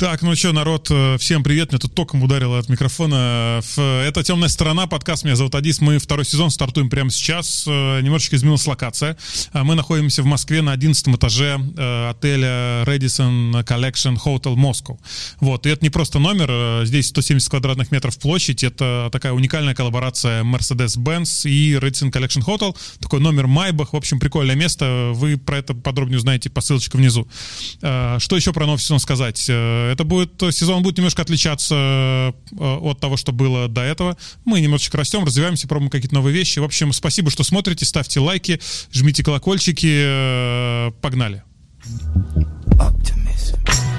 Так, ну что, народ, э, всем привет. Мне тут током ударило от микрофона. Это «Темная сторона», подкаст. Меня зовут Адис. Мы второй сезон стартуем прямо сейчас. Э, немножечко изменилась локация. А мы находимся в Москве на 11 этаже э, отеля Radisson Collection Hotel Moscow. Вот, и это не просто номер. Здесь 170 квадратных метров площадь. Это такая уникальная коллаборация Mercedes-Benz и Radisson Collection Hotel. Такой номер Майбах. В общем, прикольное место. Вы про это подробнее узнаете по ссылочке внизу. Что еще про новый сезон сказать? Это будет, сезон будет немножко отличаться э, от того, что было до этого. Мы немножечко растем, развиваемся, пробуем какие-то новые вещи. В общем, спасибо, что смотрите, ставьте лайки, жмите колокольчики. Э, погнали. Optimism.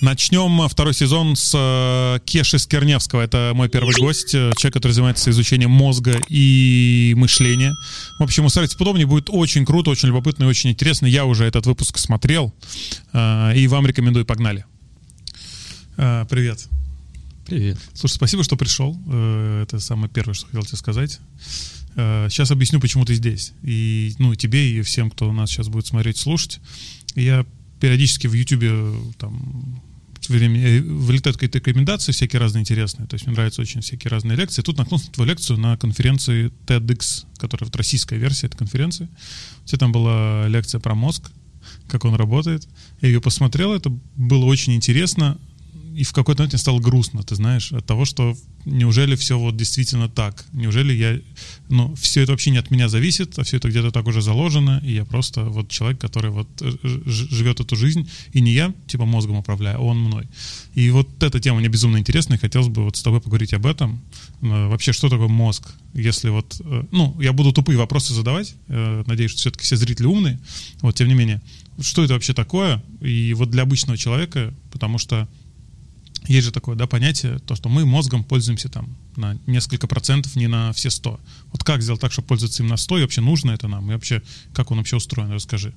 Начнем второй сезон с э, Кеши Скерневского. Это мой первый гость, э, человек, который занимается изучением мозга и мышления. В общем, устраивайтесь подобнее, будет очень круто, очень любопытно и очень интересно. Я уже этот выпуск смотрел, э, и вам рекомендую. Погнали. Привет. Привет. Слушай, спасибо, что пришел. Это самое первое, что хотел тебе сказать. Сейчас объясню, почему ты здесь. И, ну, и тебе, и всем, кто нас сейчас будет смотреть, слушать. Я периодически в Ютубе там время э, вылетают какие-то рекомендации всякие разные интересные. То есть мне нравятся очень всякие разные лекции. Тут наткнулся на твою лекцию на конференции TEDx, которая вот российская версия этой конференции. У тебя там была лекция про мозг, как он работает. Я ее посмотрел, это было очень интересно и в какой-то момент мне стало грустно, ты знаешь, от того, что неужели все вот действительно так? Неужели я, ну, все это вообще не от меня зависит, а все это где-то так уже заложено, и я просто вот человек, который вот э, живет эту жизнь, и не я, типа, мозгом управляю, а он мной. И вот эта тема мне безумно интересна, и хотелось бы вот с тобой поговорить об этом. Э, вообще, что такое мозг? Если вот, э, ну, я буду тупые вопросы задавать, надеюсь, что все-таки все зрители умные, вот, тем не менее, что это вообще такое? И вот для обычного человека, потому что есть же такое да, понятие, то, что мы мозгом пользуемся там на несколько процентов, не на все сто. Вот как сделать так, чтобы пользоваться им на сто, и вообще нужно это нам, и вообще, как он вообще устроен, расскажи.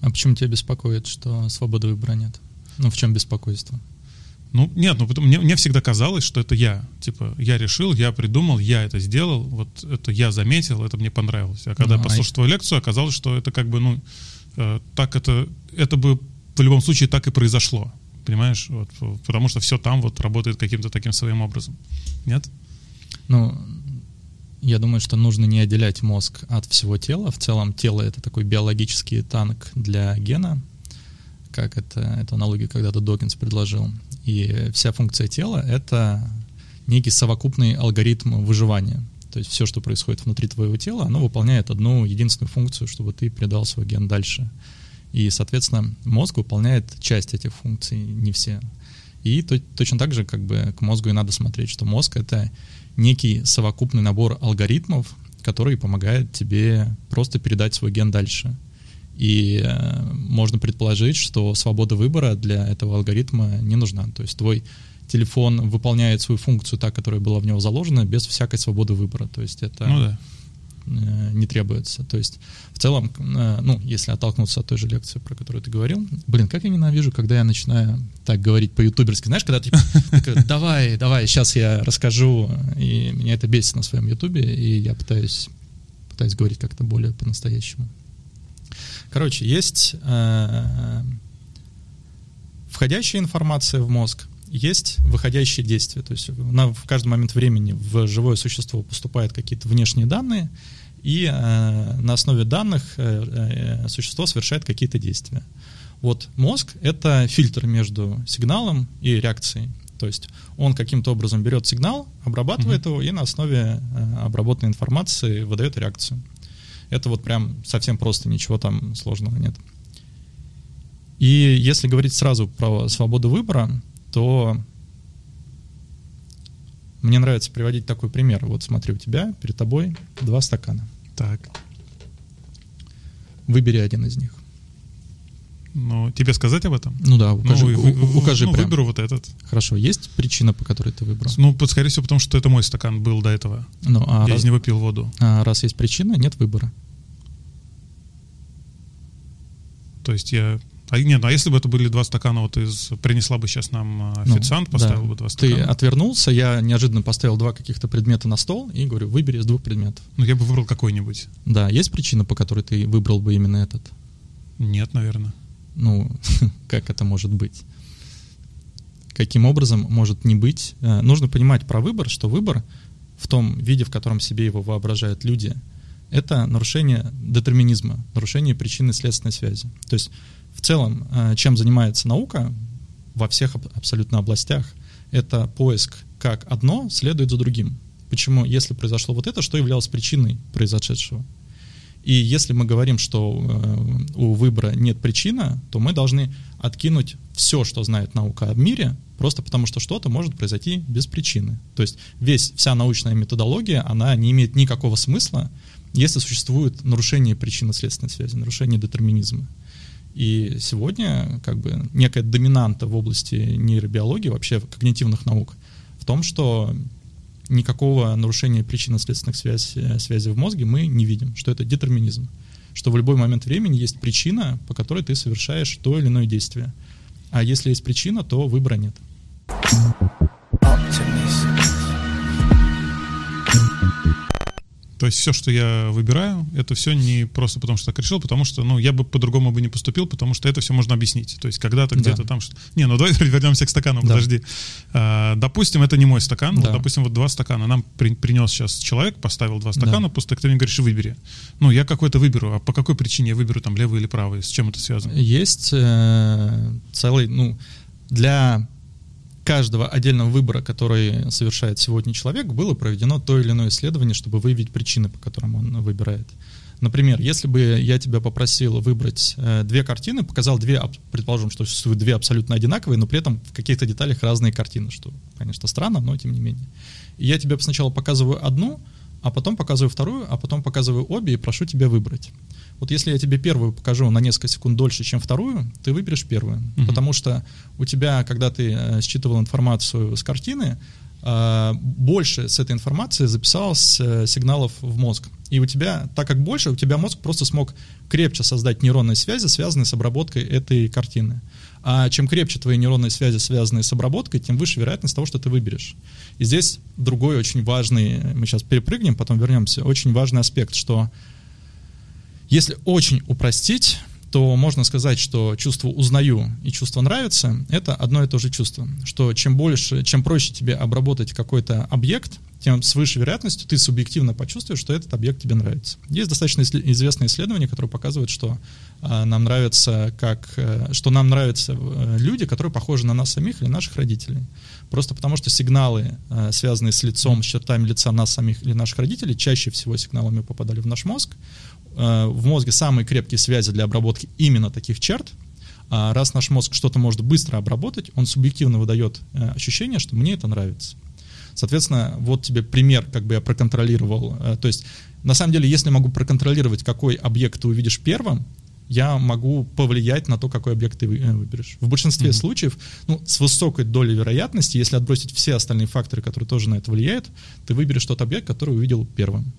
А почему тебя беспокоит, что свободы выбора нет? Ну, в чем беспокойство? Ну, нет, ну, мне, мне всегда казалось, что это я. Типа, я решил, я придумал, я это сделал, вот это я заметил, это мне понравилось. А когда ну, послушал а твою лекцию, оказалось, что это как бы, ну, э, так это, это бы в любом случае так и произошло понимаешь? Вот, потому что все там вот работает каким-то таким своим образом. Нет? Ну, я думаю, что нужно не отделять мозг от всего тела. В целом тело — это такой биологический танк для гена, как это, эту аналогию когда-то Докинс предложил. И вся функция тела — это некий совокупный алгоритм выживания. То есть все, что происходит внутри твоего тела, оно выполняет одну единственную функцию, чтобы ты передал свой ген дальше. И, соответственно, мозг выполняет часть этих функций, не все. И то, точно так же как бы к мозгу и надо смотреть, что мозг — это некий совокупный набор алгоритмов, который помогает тебе просто передать свой ген дальше. И э, можно предположить, что свобода выбора для этого алгоритма не нужна. То есть твой телефон выполняет свою функцию так, которая была в него заложена, без всякой свободы выбора. То есть это ну, да. Э, не требуется. То есть в целом, э, ну, если оттолкнуться от той же лекции, про которую ты говорил, блин, как я ненавижу, когда я начинаю так говорить по-ютуберски. Знаешь, когда ты типа, давай, давай, сейчас я расскажу, и меня это бесит на своем ютубе, и я пытаюсь, пытаюсь говорить как-то более по-настоящему. Короче, есть э, входящая информация в мозг, есть выходящие действия. То есть на, в каждый момент времени в живое существо поступают какие-то внешние данные, и э, на основе данных э, э, существо совершает какие-то действия. Вот мозг — это фильтр между сигналом и реакцией. То есть он каким-то образом берет сигнал, обрабатывает mm-hmm. его и на основе обработанной информации выдает реакцию. Это вот прям совсем просто, ничего там сложного нет. И если говорить сразу про свободу выбора, то мне нравится приводить такой пример. Вот смотри, у тебя перед тобой два стакана. Так. Выбери один из них. Ну, тебе сказать об этом? Ну да, укажи, ну, у, укажи ну, прям. выберу вот этот. Хорошо, есть причина, по которой ты выбрал? Ну, скорее всего, потому что это мой стакан был до этого. Ну, а Я раз, из него пил воду. А раз есть причина, нет выбора. То есть я А нет, а если бы это были два стакана, вот из принесла бы сейчас нам э, Ну, официант, поставил да. бы два Ты стакана. отвернулся, я неожиданно поставил два каких-то предмета на стол и говорю, выбери из двух предметов. Ну, я бы выбрал какой-нибудь. Да, есть причина, по которой ты выбрал бы именно этот? Нет, наверное. Ну, как это может быть? Каким образом может не быть? Э, Нужно понимать про выбор, что выбор в том виде, в котором себе его воображают люди, это нарушение детерминизма, нарушение причинно-следственной связи. То есть в целом, э, чем занимается наука во всех аб- абсолютно областях, это поиск, как одно следует за другим. Почему, если произошло вот это, что являлось причиной произошедшего? И если мы говорим, что э, у выбора нет причины, то мы должны откинуть все, что знает наука о мире, просто потому что что-то может произойти без причины. То есть весь, вся научная методология, она не имеет никакого смысла, если существует нарушение причинно-следственной связи, нарушение детерминизма. И сегодня как бы некая доминанта в области нейробиологии, вообще когнитивных наук, в том, что никакого нарушения причинно-следственных связей, связей в мозге мы не видим, что это детерминизм, что в любой момент времени есть причина, по которой ты совершаешь то или иное действие. А если есть причина, то выбора нет. То есть все, что я выбираю, это все не просто потому, что так решил, потому что, ну, я бы по-другому бы не поступил, потому что это все можно объяснить. То есть когда-то Да. где-то там что Не, ну давай вернемся к стакану, Да. подожди. А, допустим, это не мой стакан, вот, Да. допустим, вот два стакана. Нам при- принес сейчас человек, поставил два стакана, пусто, ты мне говоришь, выбери. Ну, я какой-то выберу, а по какой причине я выберу там левый или правый, с чем это связано? Есть э, целый, ну, для каждого отдельного выбора, который совершает сегодня человек, было проведено то или иное исследование, чтобы выявить причины, по которым он выбирает. Например, если бы я тебя попросил выбрать э, две картины, показал две, предположим, что существуют две абсолютно одинаковые, но при этом в каких-то деталях разные картины, что, конечно, странно, но тем не менее. Я тебе сначала показываю одну, а потом показываю вторую, а потом показываю обе и прошу тебя выбрать. Вот если я тебе первую покажу на несколько секунд дольше, чем вторую, ты выберешь первую. Мгм. Потому что у тебя, когда ты э, считывал информацию с картины, э, больше с этой информации записалось э, сигналов в мозг. И у тебя, так как больше, у тебя мозг просто смог крепче создать нейронные связи, связанные с обработкой этой картины. А чем крепче твои нейронные связи, связанные с обработкой, тем выше вероятность того, что ты выберешь. И здесь другой очень важный, мы сейчас перепрыгнем, потом вернемся, очень важный аспект, что если очень упростить, то можно сказать, что чувство узнаю и чувство нравится — это одно и то же чувство. Что чем больше, чем проще тебе обработать какой-то объект, тем с высшей вероятностью ты субъективно почувствуешь, что этот объект тебе нравится. Есть достаточно известные исследования, которые показывают, что а, нам нравится как, э, что нам нравятся э, люди, которые похожи на нас самих или наших родителей. Просто потому что сигналы, э, связанные с лицом, с чертами лица нас самих или наших родителей, чаще всего сигналами попадали в наш мозг. Э, В мозге самые крепкие связи для обработки именно таких черт. А раз наш мозг что-то может быстро обработать, он субъективно выдает э, ощущение, что мне это нравится. Соответственно, вот тебе пример, как бы я проконтролировал. Э, То есть, на самом деле, если могу проконтролировать, какой объект ты увидишь первым, я могу повлиять на то, какой объект ты вы- выберешь. В большинстве Мгм. случаев, ну, с высокой долей вероятности, если отбросить все остальные факторы, которые тоже на это влияют, ты выберешь тот объект, который увидел первым.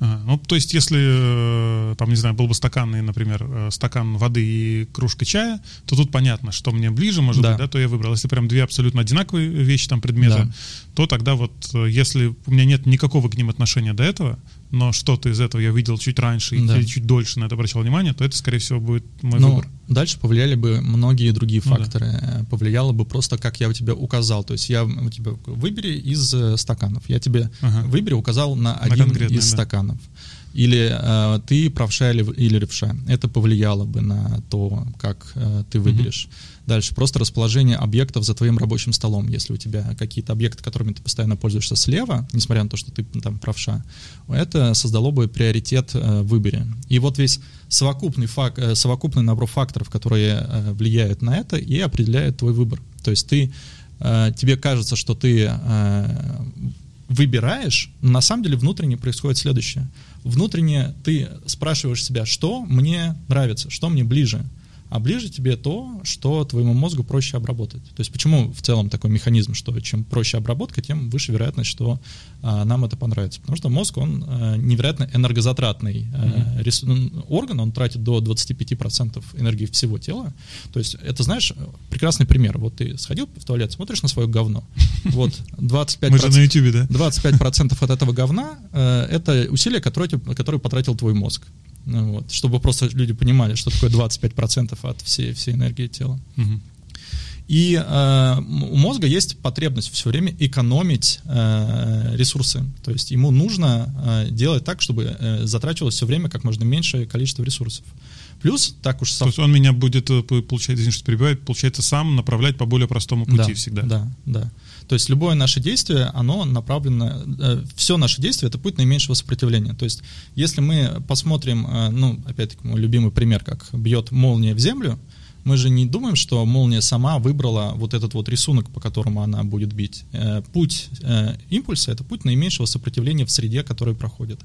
Ну, то есть, если, э, там, не знаю, был бы стаканный, например, э, стакан воды и кружка чая, то тут понятно, что мне ближе, может Да. быть, да, то я выбрал. Если прям две абсолютно одинаковые вещи, там, предметы, Да. то тогда вот, э, если у меня нет никакого к ним отношения до этого, но что-то из этого я видел чуть раньше Да. или чуть дольше на это обращал внимание, то это, скорее всего, будет мой Ну, выбор. дальше повлияли бы многие другие Ну да. факторы. Э, Повлияло бы просто, как я у тебя указал. То есть я у тебя выбери из э, стаканов. Я тебе Ага. выбери указал на один конкретный, из да. стаканов. Или э, ты правша или, или левша. Это повлияло бы на то, как э, ты выберешь. Дальше просто расположение объектов за твоим рабочим столом. Если у тебя какие-то объекты, которыми ты постоянно пользуешься слева, несмотря на то, что ты там правша, это создало бы приоритет э, выборе. И вот весь совокупный, фак, э, совокупный набор факторов, которые э, влияют на это и определяют твой выбор. То есть ты, э, тебе кажется, что ты э, выбираешь, но на самом деле внутренне происходит следующее. Внутренне ты спрашиваешь себя, что мне нравится, что мне ближе. А ближе тебе то, что твоему мозгу проще обработать. То есть почему в целом такой механизм, что чем проще обработка, тем выше вероятность, что а, нам это понравится. Потому что мозг, он а, невероятно энергозатратный а, рес, орган, он тратит до 25% энергии всего тела. То есть это, знаешь, прекрасный пример. Вот ты сходил в туалет, смотришь на свое говно. Вот 25%, Мы же на YouTube, да? 25% от этого говна э, это усилия, которые, которые потратил твой мозг. Ну, вот, чтобы просто люди понимали, что такое 25% от всей, всей энергии тела. Мгм. И э, у мозга есть потребность все время экономить э, ресурсы. То есть ему нужно э, делать так, чтобы э, затрачивалось все время как можно меньшее количество ресурсов. Плюс, так уж То есть он меня будет, э, получается, извини, что перебиваю, получается, сам направлять по более простому пути да, всегда. Да, да. То есть любое наше действие, оно направлено, все наше действие это путь наименьшего сопротивления. То есть если мы посмотрим, э, ну, опять-таки мой любимый пример, как бьет молния в землю, мы же не думаем, что молния сама выбрала вот этот вот рисунок, по которому она будет бить. Э, Путь э, импульса — это путь наименьшего сопротивления в среде, который проходит.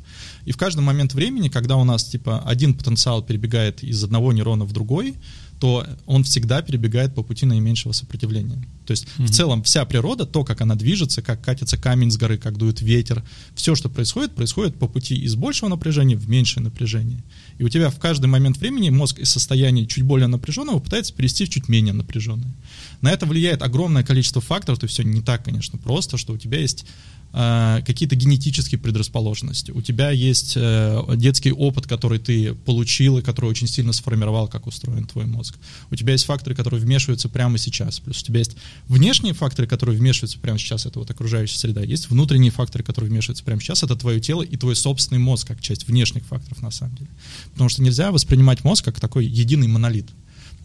И в каждый момент времени, когда у нас типа один потенциал перебегает из одного нейрона в другой, то он всегда перебегает по пути наименьшего сопротивления. То есть Мгм. в целом вся природа, то, как она движется, как катится камень с горы, как дует ветер, все, что происходит, происходит по пути из большего напряжения в меньшее напряжение. И у тебя в каждый момент времени мозг из состояния чуть более напряженного пытается перейти в чуть менее напряженное. На это влияет огромное количество факторов, то есть все не так, конечно, просто, что у тебя есть э, какие-то генетические предрасположенности. У тебя есть э, детский опыт, который ты получил и который очень сильно сформировал, как устроен твой мозг. У тебя есть факторы, которые вмешиваются прямо сейчас. Плюс у тебя есть внешние факторы, которые вмешиваются прямо сейчас, это вот окружающая среда. Есть внутренние факторы, которые вмешиваются прямо сейчас, это твое тело и твой собственный мозг, как часть внешних факторов на самом деле. Потому что нельзя воспринимать мозг как такой единый монолит.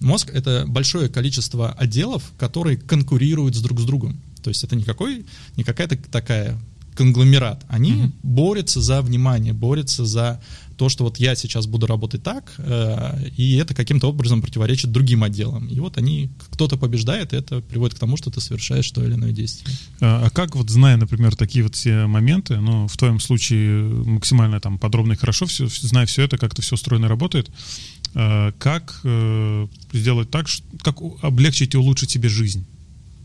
Мозг — это большое количество отделов, которые конкурируют с друг с другом. То есть это никакой, не какая-то такая конгломерат. Они Мгм. борются за внимание, борются за то, что вот я сейчас буду работать так, э, и это каким-то образом противоречит другим отделам. И вот они, кто-то побеждает, и это приводит к тому, что ты совершаешь то или иное действие. А а как вот, зная, например, такие вот все моменты, ну, в твоем случае максимально там подробно и хорошо, все, зная все это, как это все устроено и работает, а, как э, сделать так, как облегчить и улучшить себе жизнь,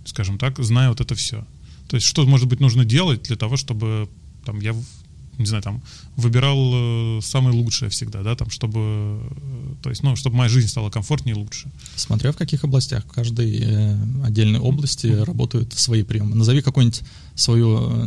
скажем так, зная вот это все? То есть что, может быть, нужно делать для того, чтобы там я, не знаю, там выбирал э, самое лучшее всегда, да, там, чтобы, э, то есть, ну, чтобы моя жизнь стала комфортнее и лучше. Смотря в каких областях. В каждой э, отдельной области работают свои приемы. Назови какую-нибудь свою, э,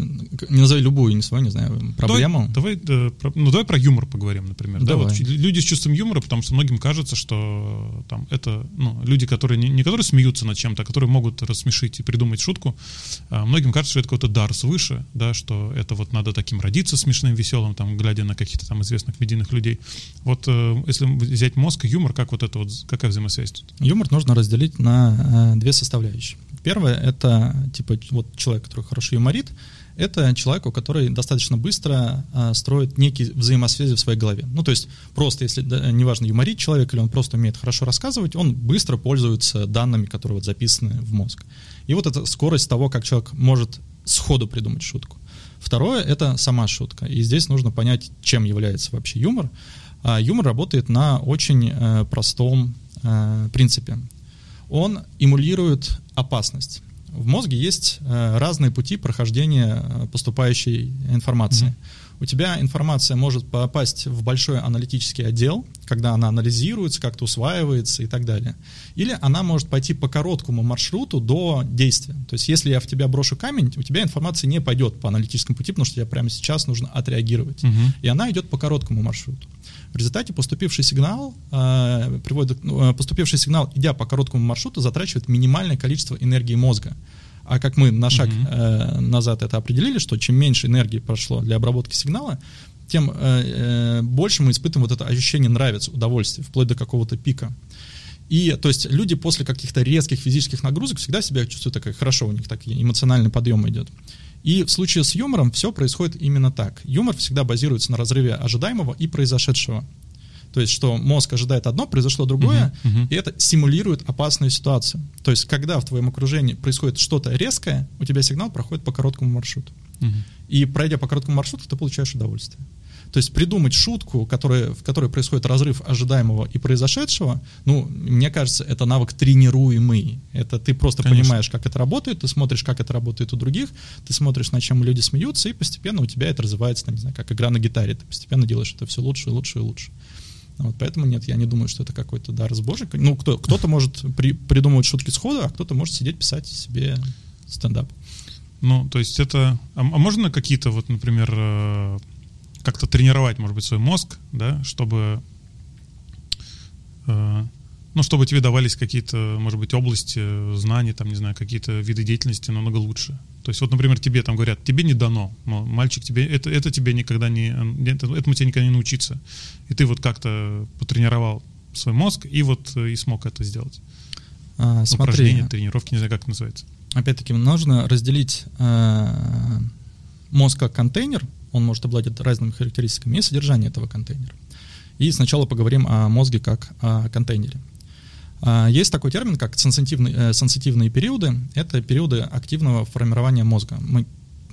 не назови любую, не свою, не знаю, проблему. Давай, давай, про- ну, давай про юмор поговорим, например. Да, Давай. вот люди с чувством юмора, потому что многим кажется, что там это ну, люди, которые не, не которые смеются над чем-то, а которые могут рассмешить и придумать шутку. а многим кажется, что это какой-то дар свыше, да, что это вот надо таким родиться смешным, веселым, там, глядя на каких-то там известных медийных людей. Вот э, если взять мозг и юмор, как вот это вот, какая взаимосвязь тут? Юмор нужно разделить на э, две составляющие. Первое — это типа вот человек, который хорошо юморит, это человек, у который достаточно быстро э, строит некие взаимосвязи в своей голове. Ну, то есть просто, если, да, неважно, юморит человек или он просто умеет хорошо рассказывать, он быстро пользуется данными, которые вот записаны в мозг. И вот эта скорость того, как человек может сходу придумать шутку. Второе — это сама шутка. И здесь нужно понять, чем является вообще юмор. А юмор работает на очень э, простом э, принципе. Он эмулирует опасность. В мозге есть э, разные пути прохождения э, поступающей информации. Мгм. У тебя информация может попасть в большой аналитический отдел, когда она анализируется, как-то усваивается и так далее. Или она может пойти по короткому маршруту до действия. То есть если я в тебя брошу камень, у тебя информация не пойдет по аналитическому пути, потому что тебе прямо сейчас нужно отреагировать. Мгм. И она идет по короткому маршруту. В результате поступивший сигнал э, приводит, ну, э, поступивший сигнал, идя по короткому маршруту, затрачивает минимальное количество энергии мозга. А как мы на шаг Мгм. э, назад это определили, что чем меньше энергии прошло для обработки сигнала, тем э, э, больше мы испытываем вот это ощущение нравится, удовольствия, вплоть до какого-то пика. И, то есть, люди после каких-то резких физических нагрузок всегда себя чувствуют так хорошо, у них так эмоциональный подъем идет. И в случае с юмором все происходит именно так. Юмор всегда базируется на разрыве ожидаемого и произошедшего. То есть, что мозг ожидает одно, произошло другое, Мгм, мгм. и это симулирует опасную ситуацию. То есть, когда в твоем окружении происходит что-то резкое, у тебя сигнал проходит по короткому маршруту. Мгм. И пройдя по короткому маршруту, ты получаешь удовольствие. То есть придумать шутку, которая, в которой происходит разрыв ожидаемого и произошедшего, ну, мне кажется, это навык тренируемый. Это ты просто Конечно. понимаешь, как это работает, ты смотришь, как это работает у других, ты смотришь, на чем люди смеются, и постепенно у тебя это развивается, там, не знаю, как игра на гитаре. Ты постепенно делаешь это все лучше и лучше и лучше. Вот, поэтому нет, я не думаю, что это какой-то дар с божий. Ну, кто, кто-то может при, придумывать шутки сходу, а кто-то может сидеть писать себе стендап. Ну, то есть это... А, а можно какие-то, вот, например, э, как-то тренировать, может быть, свой мозг, да, чтобы, э, ну, чтобы тебе давались какие-то, может быть, области знаний, там, не знаю, какие-то виды деятельности намного лучше. То есть, вот, например, тебе там говорят, тебе не дано, мальчик, тебе это, это тебе никогда не, это, этому тебе никогда не научиться. И ты вот как-то потренировал свой мозг и вот э, и смог это сделать. А, смотри, тренировки, не знаю, как это называется. Опять-таки, нужно разделить э, мозг как контейнер, он может обладать разными характеристиками и содержание этого контейнера. И сначала поговорим о мозге как о контейнере. А, есть такой термин, как сенситивные, э, сенситивные периоды. Это периоды активного формирования мозга. Мы,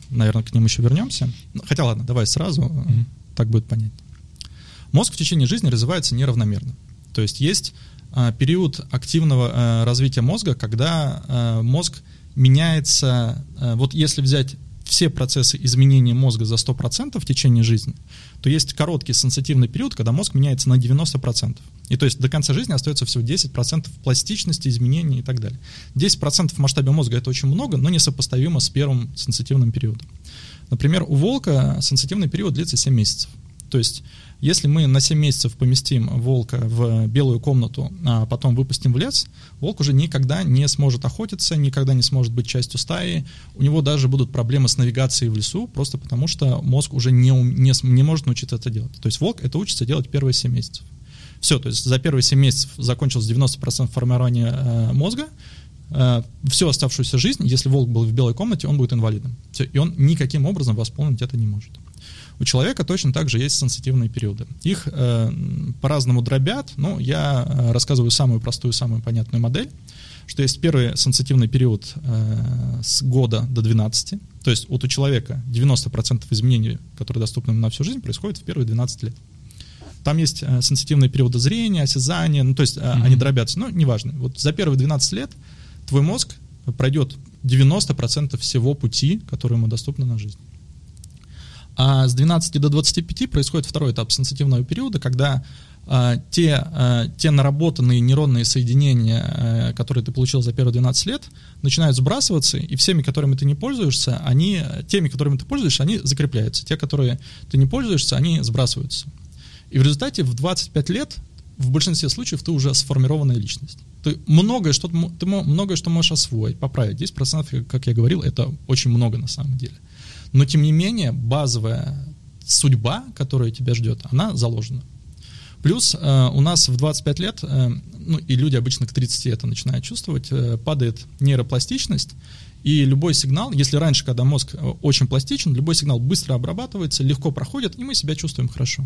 наверное, к ним еще вернемся. Ну, хотя ладно, давай сразу, mm-hmm. так будет понятнее. Мозг в течение жизни развивается неравномерно. То есть есть а, период активного развития мозга, когда мозг меняется. Вот если взять все процессы изменения мозга за 100% в течение жизни, то есть короткий сенситивный период, когда мозг меняется на 90%. И то есть до конца жизни остается всего 10% пластичности, изменений и так далее. 10% в масштабе мозга это очень много, но несопоставимо с первым сенситивным периодом. Например, у волка сенситивный период длится 7 месяцев. То есть если мы на 7 месяцев поместим волка в белую комнату, а потом выпустим в лес, волк уже никогда не сможет охотиться, никогда не сможет быть частью стаи. У него даже будут проблемы с навигацией в лесу, просто потому что мозг уже не, не, не может научиться это делать. То есть волк это учится делать первые 7 месяцев. Все, то есть за первые 7 месяцев закончилось 90% формирования э, мозга, э, всю оставшуюся жизнь, если волк был в белой комнате, он будет инвалидом. Все, и он никаким образом восполнить это не может. У человека точно так же есть сенситивные периоды. Их э, по-разному дробят, но я э, рассказываю самую простую, самую понятную модель, что есть первый сенситивный период э, с года до 12, то есть вот у человека 90% изменений, которые доступны на всю жизнь, происходят в первые 12 лет. Там есть э, сенситивные периоды зрения, осязания, ну то есть mm-hmm. они дробятся, но неважно. Вот за первые 12 лет твой мозг пройдет 90% всего пути, который ему доступно на жизнь. А с 12 до 25 происходит второй этап сенситивного периода, когда а, те, а, те наработанные нейронные соединения, а, которые ты получил за первые 12 лет, начинают сбрасываться, и всеми, которыми ты не пользуешься, они, теми, которыми ты пользуешься, они закрепляются. Те, которые ты не пользуешься, они сбрасываются. И в результате в 25 лет в большинстве случаев ты уже сформированная личность. Ты многое, что, ты многое что можешь освоить, поправить. 10%, как я говорил, это очень много на самом деле. Но тем не менее, базовая судьба, которая тебя ждет, она заложена. Плюс э, у нас в 25 лет, э, ну и люди обычно к 30 это начинают чувствовать, э, падает нейропластичность, и любой сигнал, если раньше, когда мозг э, очень пластичен, любой сигнал быстро обрабатывается, легко проходит, и мы себя чувствуем хорошо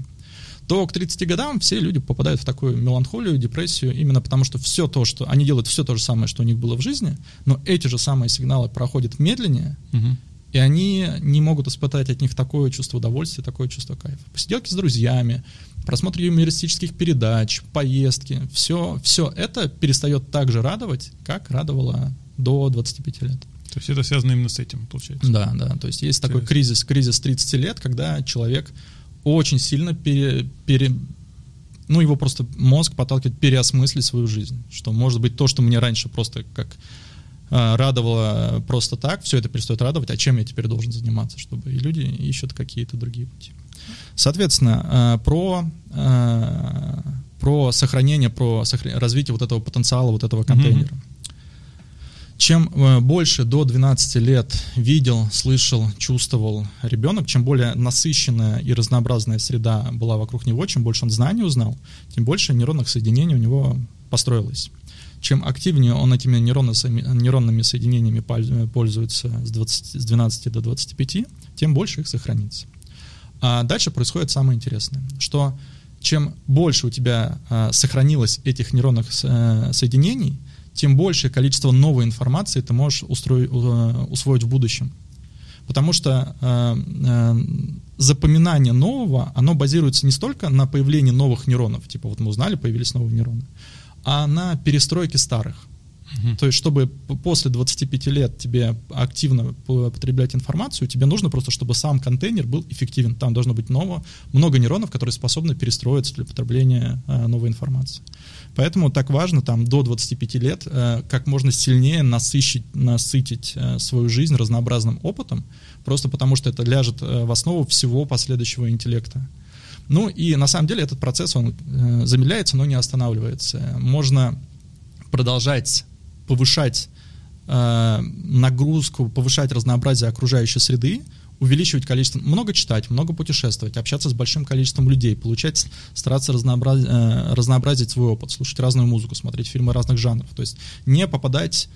то к 30 годам все люди попадают в такую меланхолию, депрессию, именно потому что все то, что они делают все то же самое, что у них было в жизни, но эти же самые сигналы проходят медленнее, угу и они не могут испытать от них такое чувство удовольствия, такое чувство кайфа. Посиделки с друзьями, просмотр юмористических передач, поездки, все, все это перестает так же радовать, как радовало до 25 лет. То есть это связано именно с этим, получается? Да, да. То есть есть такой кризис, кризис 30 лет, когда человек очень сильно пере, пере, ну, его просто мозг подталкивает переосмыслить свою жизнь. Что может быть то, что мне раньше просто как радовало просто так, все это перестает радовать, а чем я теперь должен заниматься, чтобы и люди ищут какие-то другие пути. Соответственно, а, про, а, про сохранение, про развитие вот этого потенциала, вот этого контейнера. Mm-hmm. Чем больше до 12 лет видел, слышал, чувствовал ребенок, чем более насыщенная и разнообразная среда была вокруг него, чем больше он знаний узнал, тем больше нейронных соединений у него построилось чем активнее он этими нейронными соединениями пользуется с, 20, с 12 до 25, тем больше их сохранится. А дальше происходит самое интересное, что чем больше у тебя а, сохранилось этих нейронных а, соединений, тем большее количество новой информации ты можешь устроить, а, усвоить в будущем. Потому что э, э, запоминание нового, оно базируется не столько на появлении новых нейронов, типа вот мы узнали, появились новые нейроны, а на перестройке старых. То есть, чтобы после 25 лет тебе активно потреблять информацию, тебе нужно просто, чтобы сам контейнер был эффективен. Там должно быть ново, много нейронов, которые способны перестроиться для потребления э, новой информации. Поэтому так важно там до 25 лет э, как можно сильнее насыщить, насытить э, свою жизнь разнообразным опытом, просто потому что это ляжет э, в основу всего последующего интеллекта. Ну и на самом деле этот процесс, он э, замедляется, но не останавливается. Можно продолжать повышать э, нагрузку, повышать разнообразие окружающей среды, увеличивать количество, много читать, много путешествовать, общаться с большим количеством людей, получать, стараться разнообраз, э, разнообразить свой опыт, слушать разную музыку, смотреть фильмы разных жанров. То есть не попадать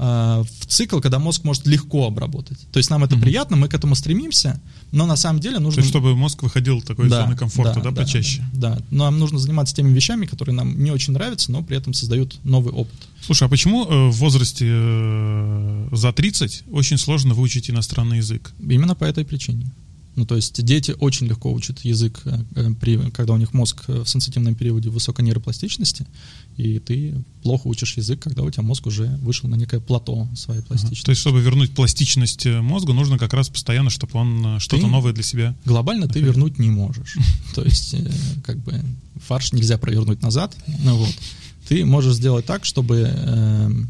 в цикл, когда мозг может легко обработать. То есть нам это mm-hmm. приятно, мы к этому стремимся, но на самом деле нужно... То есть чтобы мозг выходил такой да, зоны комфорта, да, да, почаще? Да, да, но нам нужно заниматься теми вещами, которые нам не очень нравятся, но при этом создают новый опыт. Слушай, а почему э, в возрасте э, за 30 очень сложно выучить иностранный язык? Именно по этой причине. Ну, то есть дети очень легко учат язык, э, э, при, когда у них мозг в сенситивном периоде высокой нейропластичности, и ты плохо учишь язык, когда у тебя мозг уже вышел на некое плато своей пластичности. Ага. То есть, чтобы вернуть пластичность э, мозгу, нужно как раз постоянно, чтобы он что-то новое для себя... Глобально находил. ты вернуть не можешь. То есть, как бы, фарш нельзя провернуть назад, ну вот. Ты можешь сделать так, чтобы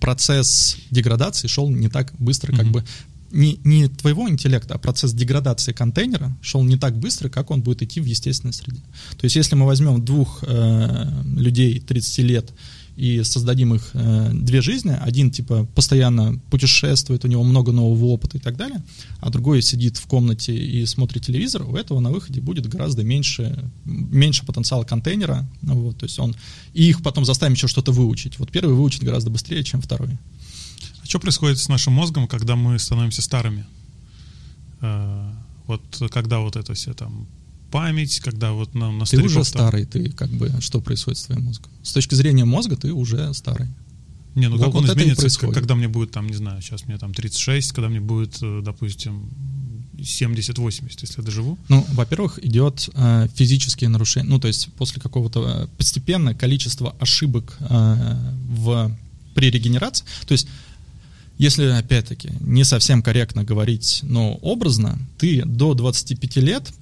процесс деградации шел не так быстро, как бы не, не твоего интеллекта, а процесс деградации контейнера шел не так быстро, как он будет идти в естественной среде. То есть если мы возьмем двух э, людей 30 лет и создадим их э, две жизни, один типа постоянно путешествует, у него много нового опыта и так далее, а другой сидит в комнате и смотрит телевизор, у этого на выходе будет гораздо меньше, меньше потенциала контейнера, вот, то есть он, и их потом заставим еще что-то выучить. Вот первый выучит гораздо быстрее, чем второй. Что происходит с нашим мозгом, когда мы становимся старыми? Э, вот когда вот это все там память, когда вот нам на Ты уже старый, ты как бы, что происходит с твоим мозгом? С точки зрения мозга ты уже старый. Не, ну как вот, он вот изменится, когда мне будет там, не знаю, сейчас мне там 36, когда мне будет, э, допустим, 70-80, если я доживу? Ну, во-первых, идет э, физические нарушения, ну, то есть после какого-то э, постепенное количество ошибок э, в, при регенерации, то есть если, опять-таки, не совсем корректно говорить, но образно, ты до 25 лет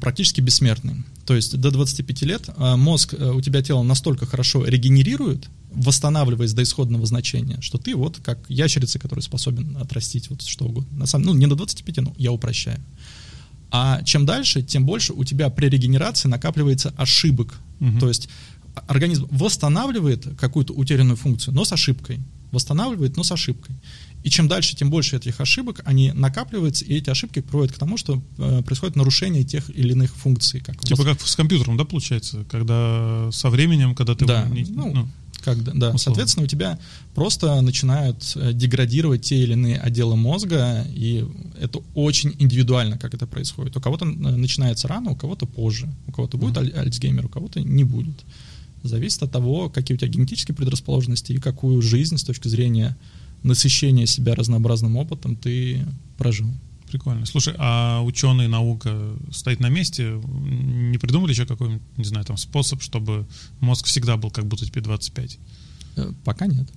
практически бессмертный. То есть до 25 лет а, мозг э, у тебя тело настолько хорошо регенерирует, восстанавливаясь до исходного значения, что ты вот как ящерица, который способен отрастить вот что угодно. На самом, ну, не до 25, ну, я упрощаю. А чем дальше, тем больше у тебя при регенерации накапливается ошибок. Угу. То есть организм восстанавливает какую-то утерянную функцию, но с ошибкой восстанавливает, но с ошибкой. И чем дальше, тем больше этих ошибок, они накапливаются, и эти ошибки приводят к тому, что э, происходит нарушение тех или иных функций. Как типа как с компьютером, да, получается? Когда со временем, когда ты... Да, не, ну, ну, как, да. Условно. Соответственно, у тебя просто начинают э, деградировать те или иные отделы мозга, и это очень индивидуально, как это происходит. У кого-то э, начинается рано, у кого-то позже. У кого-то будет mm-hmm. Альцгеймер, у кого-то не будет зависит от того, какие у тебя генетические предрасположенности и какую жизнь с точки зрения насыщения себя разнообразным опытом ты прожил. Прикольно. Слушай, а ученые, наука стоит на месте? Не придумали еще какой-нибудь, не знаю, там способ, чтобы мозг всегда был как будто тебе 25? Э, пока нет.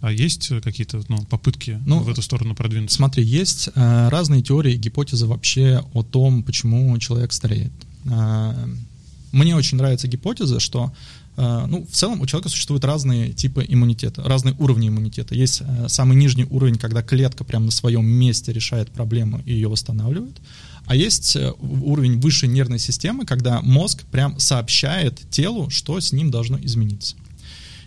А есть какие-то ну, попытки ну, в эту сторону продвинуться? Смотри, есть э, разные теории, гипотезы вообще о том, почему человек стареет. Э, мне очень нравится гипотеза, что Э, ну, в целом у человека существуют разные типы иммунитета, разные уровни иммунитета. Есть э, самый нижний уровень, когда клетка прямо на своем месте решает проблему и ее восстанавливает. А есть э, уровень высшей нервной системы, когда мозг прям сообщает телу, что с ним должно измениться.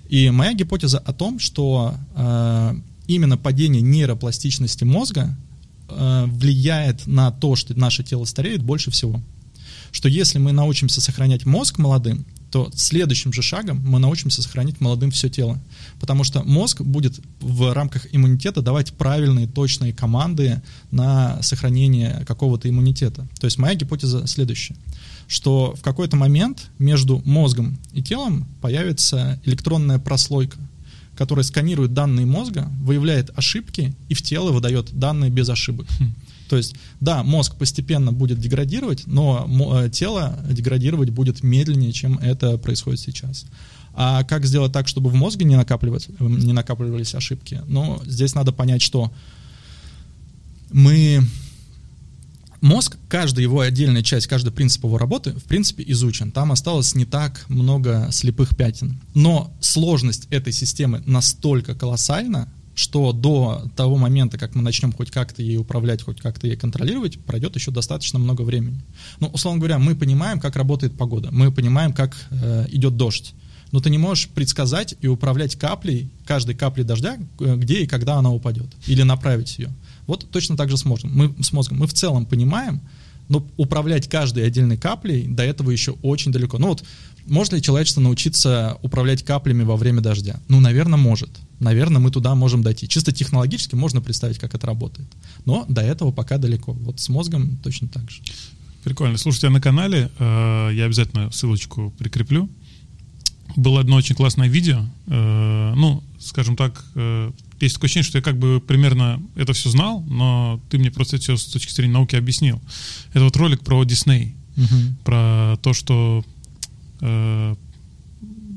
И моя гипотеза о том, что э, именно падение нейропластичности мозга э, влияет на то, что наше тело стареет больше всего. Что если мы научимся сохранять мозг молодым, то следующим же шагом мы научимся сохранить молодым все тело. Потому что мозг будет в рамках иммунитета давать правильные, точные команды на сохранение какого-то иммунитета. То есть моя гипотеза следующая, что в какой-то момент между мозгом и телом появится электронная прослойка, который сканирует данные мозга, выявляет ошибки и в тело выдает данные без ошибок. То есть, да, мозг постепенно будет деградировать, но э, тело деградировать будет медленнее, чем это происходит сейчас. А как сделать так, чтобы в мозге не, накапливать, не накапливались ошибки? Ну, здесь надо понять, что мы мозг, каждая его отдельная часть, каждый принцип его работы, в принципе, изучен. Там осталось не так много слепых пятен. Но сложность этой системы настолько колоссальна, что до того момента, как мы начнем хоть как-то ей управлять, хоть как-то ей контролировать, пройдет еще достаточно много времени. Ну, условно говоря, мы понимаем, как работает погода, мы понимаем, как э, идет дождь но ты не можешь предсказать и управлять каплей, каждой каплей дождя, э, где и когда она упадет, или направить ее. Вот точно так же с мозгом. Мы, с мозгом. мы в целом понимаем, но управлять каждой отдельной каплей до этого еще очень далеко. Ну вот, может ли человечество научиться управлять каплями во время дождя? Ну, наверное, может. Наверное, мы туда можем дойти. Чисто технологически можно представить, как это работает. Но до этого пока далеко. Вот с мозгом точно так же. Прикольно. Слушайте, а на канале э, я обязательно ссылочку прикреплю было одно очень классное видео. Э, ну, скажем так, э, есть такое ощущение, что я как бы примерно это все знал, но ты мне просто это все с точки зрения науки объяснил. Это вот ролик про Дисней, угу. про то, что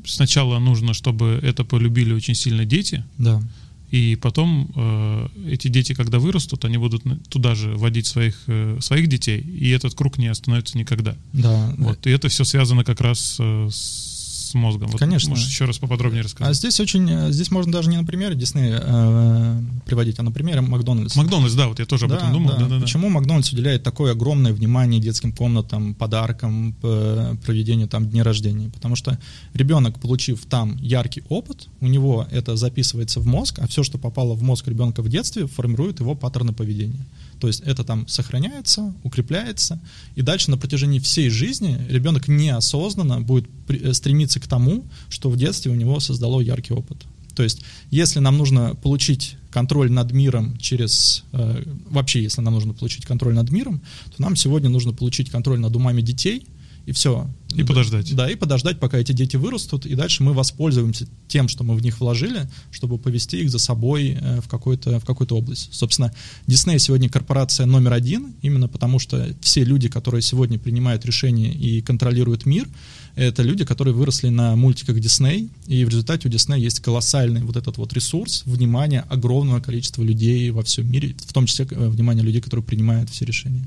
сначала нужно, чтобы это полюбили очень сильно дети. Да. И потом э, эти дети, когда вырастут, они будут туда же водить своих, э, своих детей, и этот круг не остановится никогда. Да. Вот. И это все связано как раз э, с с мозгом. Вот Конечно. Можешь еще раз поподробнее рассказать? А здесь очень, э, здесь можно даже не на примере Диснея э, приводить, а на примере Макдональдса. Макдональдс, да, вот я тоже об этом думал. Да. Да, да, Почему Макдональдс уделяет такое огромное внимание детским комнатам, подаркам, проведению там дней рождения? Потому что ребенок, получив там яркий опыт, у него это записывается в мозг, а все, что попало в мозг ребенка в детстве, формирует его паттерны поведения. То есть это там сохраняется, укрепляется, и дальше на протяжении всей жизни ребенок неосознанно будет э, стремиться к тому, что в детстве у него создало яркий опыт. То есть, если нам нужно получить контроль над миром через... Э, вообще, если нам нужно получить контроль над миром, то нам сегодня нужно получить контроль над умами детей, и все. И подождать. Да, и подождать, пока эти дети вырастут, и дальше мы воспользуемся тем, что мы в них вложили, чтобы повести их за собой э, в, какую-то, в какую-то область. Собственно, Disney сегодня корпорация номер один, именно потому что все люди, которые сегодня принимают решения и контролируют мир, это люди, которые выросли на мультиках Disney, и в результате у Disney есть колоссальный вот этот вот ресурс, внимание огромного количества людей во всем мире, в том числе э, внимание людей, которые принимают все решения.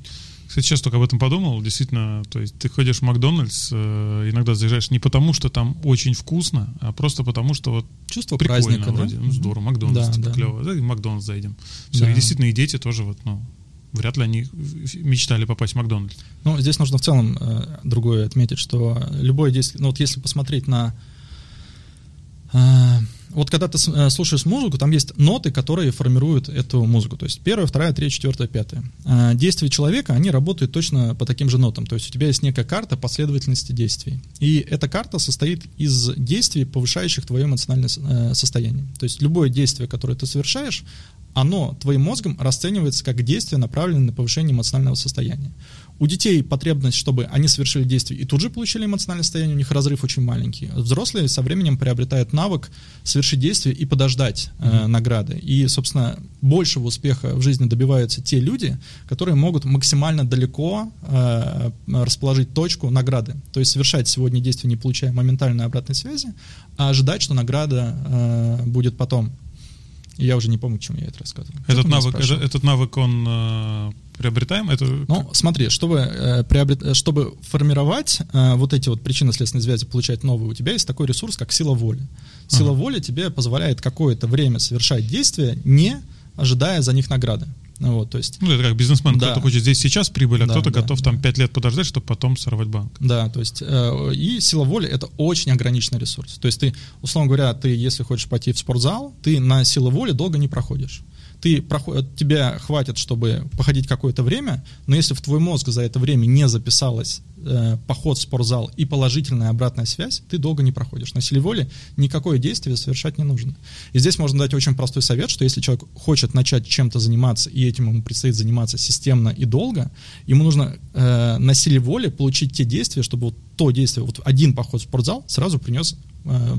Кстати, сейчас только об этом подумал. Действительно, то есть ты ходишь в Макдональдс, э, иногда заезжаешь не потому, что там очень вкусно, а просто потому, что вот чувство прикольно праздника, вроде. Да? Ну, здорово, Макдональдс, да, типа да. клево. Да, в Макдональдс зайдем. Все, да. и действительно, и дети тоже вот, ну, вряд ли они мечтали попасть в Макдональдс. Ну, здесь нужно в целом э, другое отметить, что любое действие, ну вот если посмотреть на э, вот когда ты э, слушаешь музыку, там есть ноты, которые формируют эту музыку. То есть первая, вторая, третья, четвертая, пятая. А действия человека, они работают точно по таким же нотам. То есть у тебя есть некая карта последовательности действий. И эта карта состоит из действий, повышающих твое эмоциональное э, состояние. То есть любое действие, которое ты совершаешь, оно твоим мозгом расценивается как действие, направленное на повышение эмоционального состояния. У детей потребность, чтобы они совершили действие и тут же получили эмоциональное состояние, у них разрыв очень маленький. Взрослые со временем приобретают навык совершить действие и подождать mm-hmm. награды. И, собственно, большего успеха в жизни добиваются те люди, которые могут максимально далеко э, расположить точку награды. То есть совершать сегодня действие, не получая моментальной обратной связи, а ожидать, что награда э, будет потом. Я уже не помню, к чему я это рассказывал. Этот навык, этот, этот навык, он э, приобретаем? Это... Ну, смотри, чтобы, э, приобрет... чтобы формировать э, вот эти вот причинно-следственные связи, получать новые, у тебя есть такой ресурс, как сила воли. Сила ага. воли тебе позволяет какое-то время совершать действия, не ожидая за них награды. Вот, то есть, ну, это как бизнесмен, да. кто-то хочет здесь сейчас прибыль, а да, кто-то да, готов да. там 5 лет подождать, чтобы потом сорвать банк. Да, то есть, э, и сила воли — это очень ограниченный ресурс. То есть ты, условно говоря, ты, если хочешь пойти в спортзал, ты на силу воли долго не проходишь ты проход, тебя хватит, чтобы походить какое-то время, но если в твой мозг за это время не записалось э, поход в спортзал и положительная обратная связь, ты долго не проходишь. На силе воли никакое действие совершать не нужно. И здесь можно дать очень простой совет, что если человек хочет начать чем-то заниматься, и этим ему предстоит заниматься системно и долго, ему нужно э, на силе воли получить те действия, чтобы вот то действие, вот один поход в спортзал сразу принес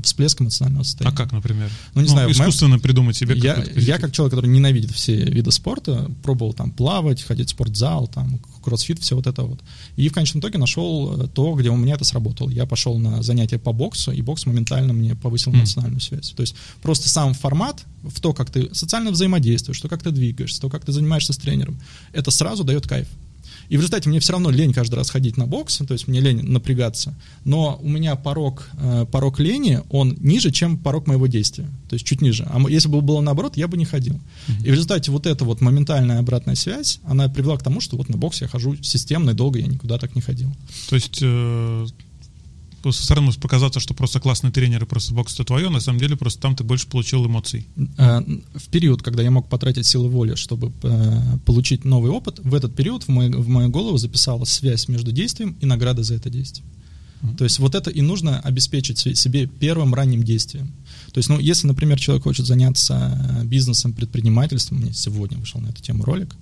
всплеск эмоционального состояния. А как, например? Ну, не знаю, в моем- искусственно придумать себе я, я как человек, который ненавидит все виды спорта, пробовал там плавать, ходить в спортзал, там кроссфит, все вот это вот. И в конечном итоге нашел э, то, где у меня это сработало. Я пошел на занятия по боксу, и бокс моментально мне повысил эмоциональную связь. То есть просто сам формат, в то, как ты социально взаимодействуешь, то, как ты двигаешься, то, как ты занимаешься с тренером, это сразу дает кайф. И в результате мне все равно лень каждый раз ходить на бокс, то есть мне лень напрягаться, но у меня порог, э, порог лени, он ниже, чем порог моего действия, то есть чуть ниже. А если бы было наоборот, я бы не ходил. И в результате вот эта вот моментальная обратная связь, она привела к тому, что вот на бокс я хожу системно и долго я никуда так не ходил. То есть э, со стороны может показаться, что просто классный тренер и просто бокс это твое, на самом деле просто там ты больше получил эмоций. Э, В период, когда я мог потратить силы воли, чтобы э, получить новый опыт, в этот период в мою, в мою голову записалась связь между действием и наградой за это действие. То есть вот это и нужно обеспечить се- себе первым ранним действием. То есть, ну, если, например, человек хочет заняться э, бизнесом, предпринимательством, у меня сегодня вышел на эту тему ролик,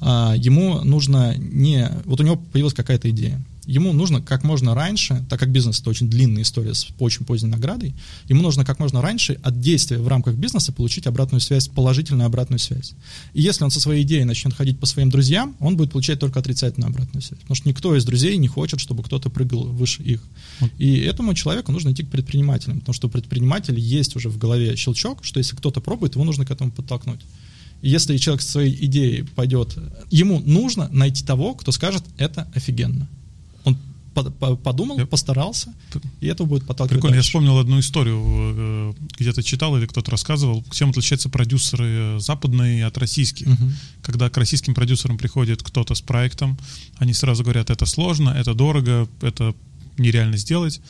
а, ему нужно не... Вот у него появилась какая-то идея. Ему нужно как можно раньше, так как бизнес это очень длинная история с очень поздней наградой, ему нужно как можно раньше от действия в рамках бизнеса получить обратную связь, положительную обратную связь. И если он со своей идеей начнет ходить по своим друзьям, он будет получать только отрицательную обратную связь. Потому что никто из друзей не хочет, чтобы кто-то прыгал выше их. Вот. И этому человеку нужно идти к предпринимателям, потому что у предпринимателя есть уже в голове щелчок, что если кто-то пробует, его нужно к этому подтолкнуть. Если человек со своей идеей пойдет, ему нужно найти того, кто скажет, это офигенно. Подумал, Я- постарался, и это будет подталкивать Прикольно, я дальше. вспомнил одну историю, э, где-то читал или кто-то рассказывал, чем отличаются продюсеры э, западные от российских. Мгм. Когда к российским продюсерам приходит кто-то с проектом, они сразу говорят, это сложно, это дорого, это нереально сделать.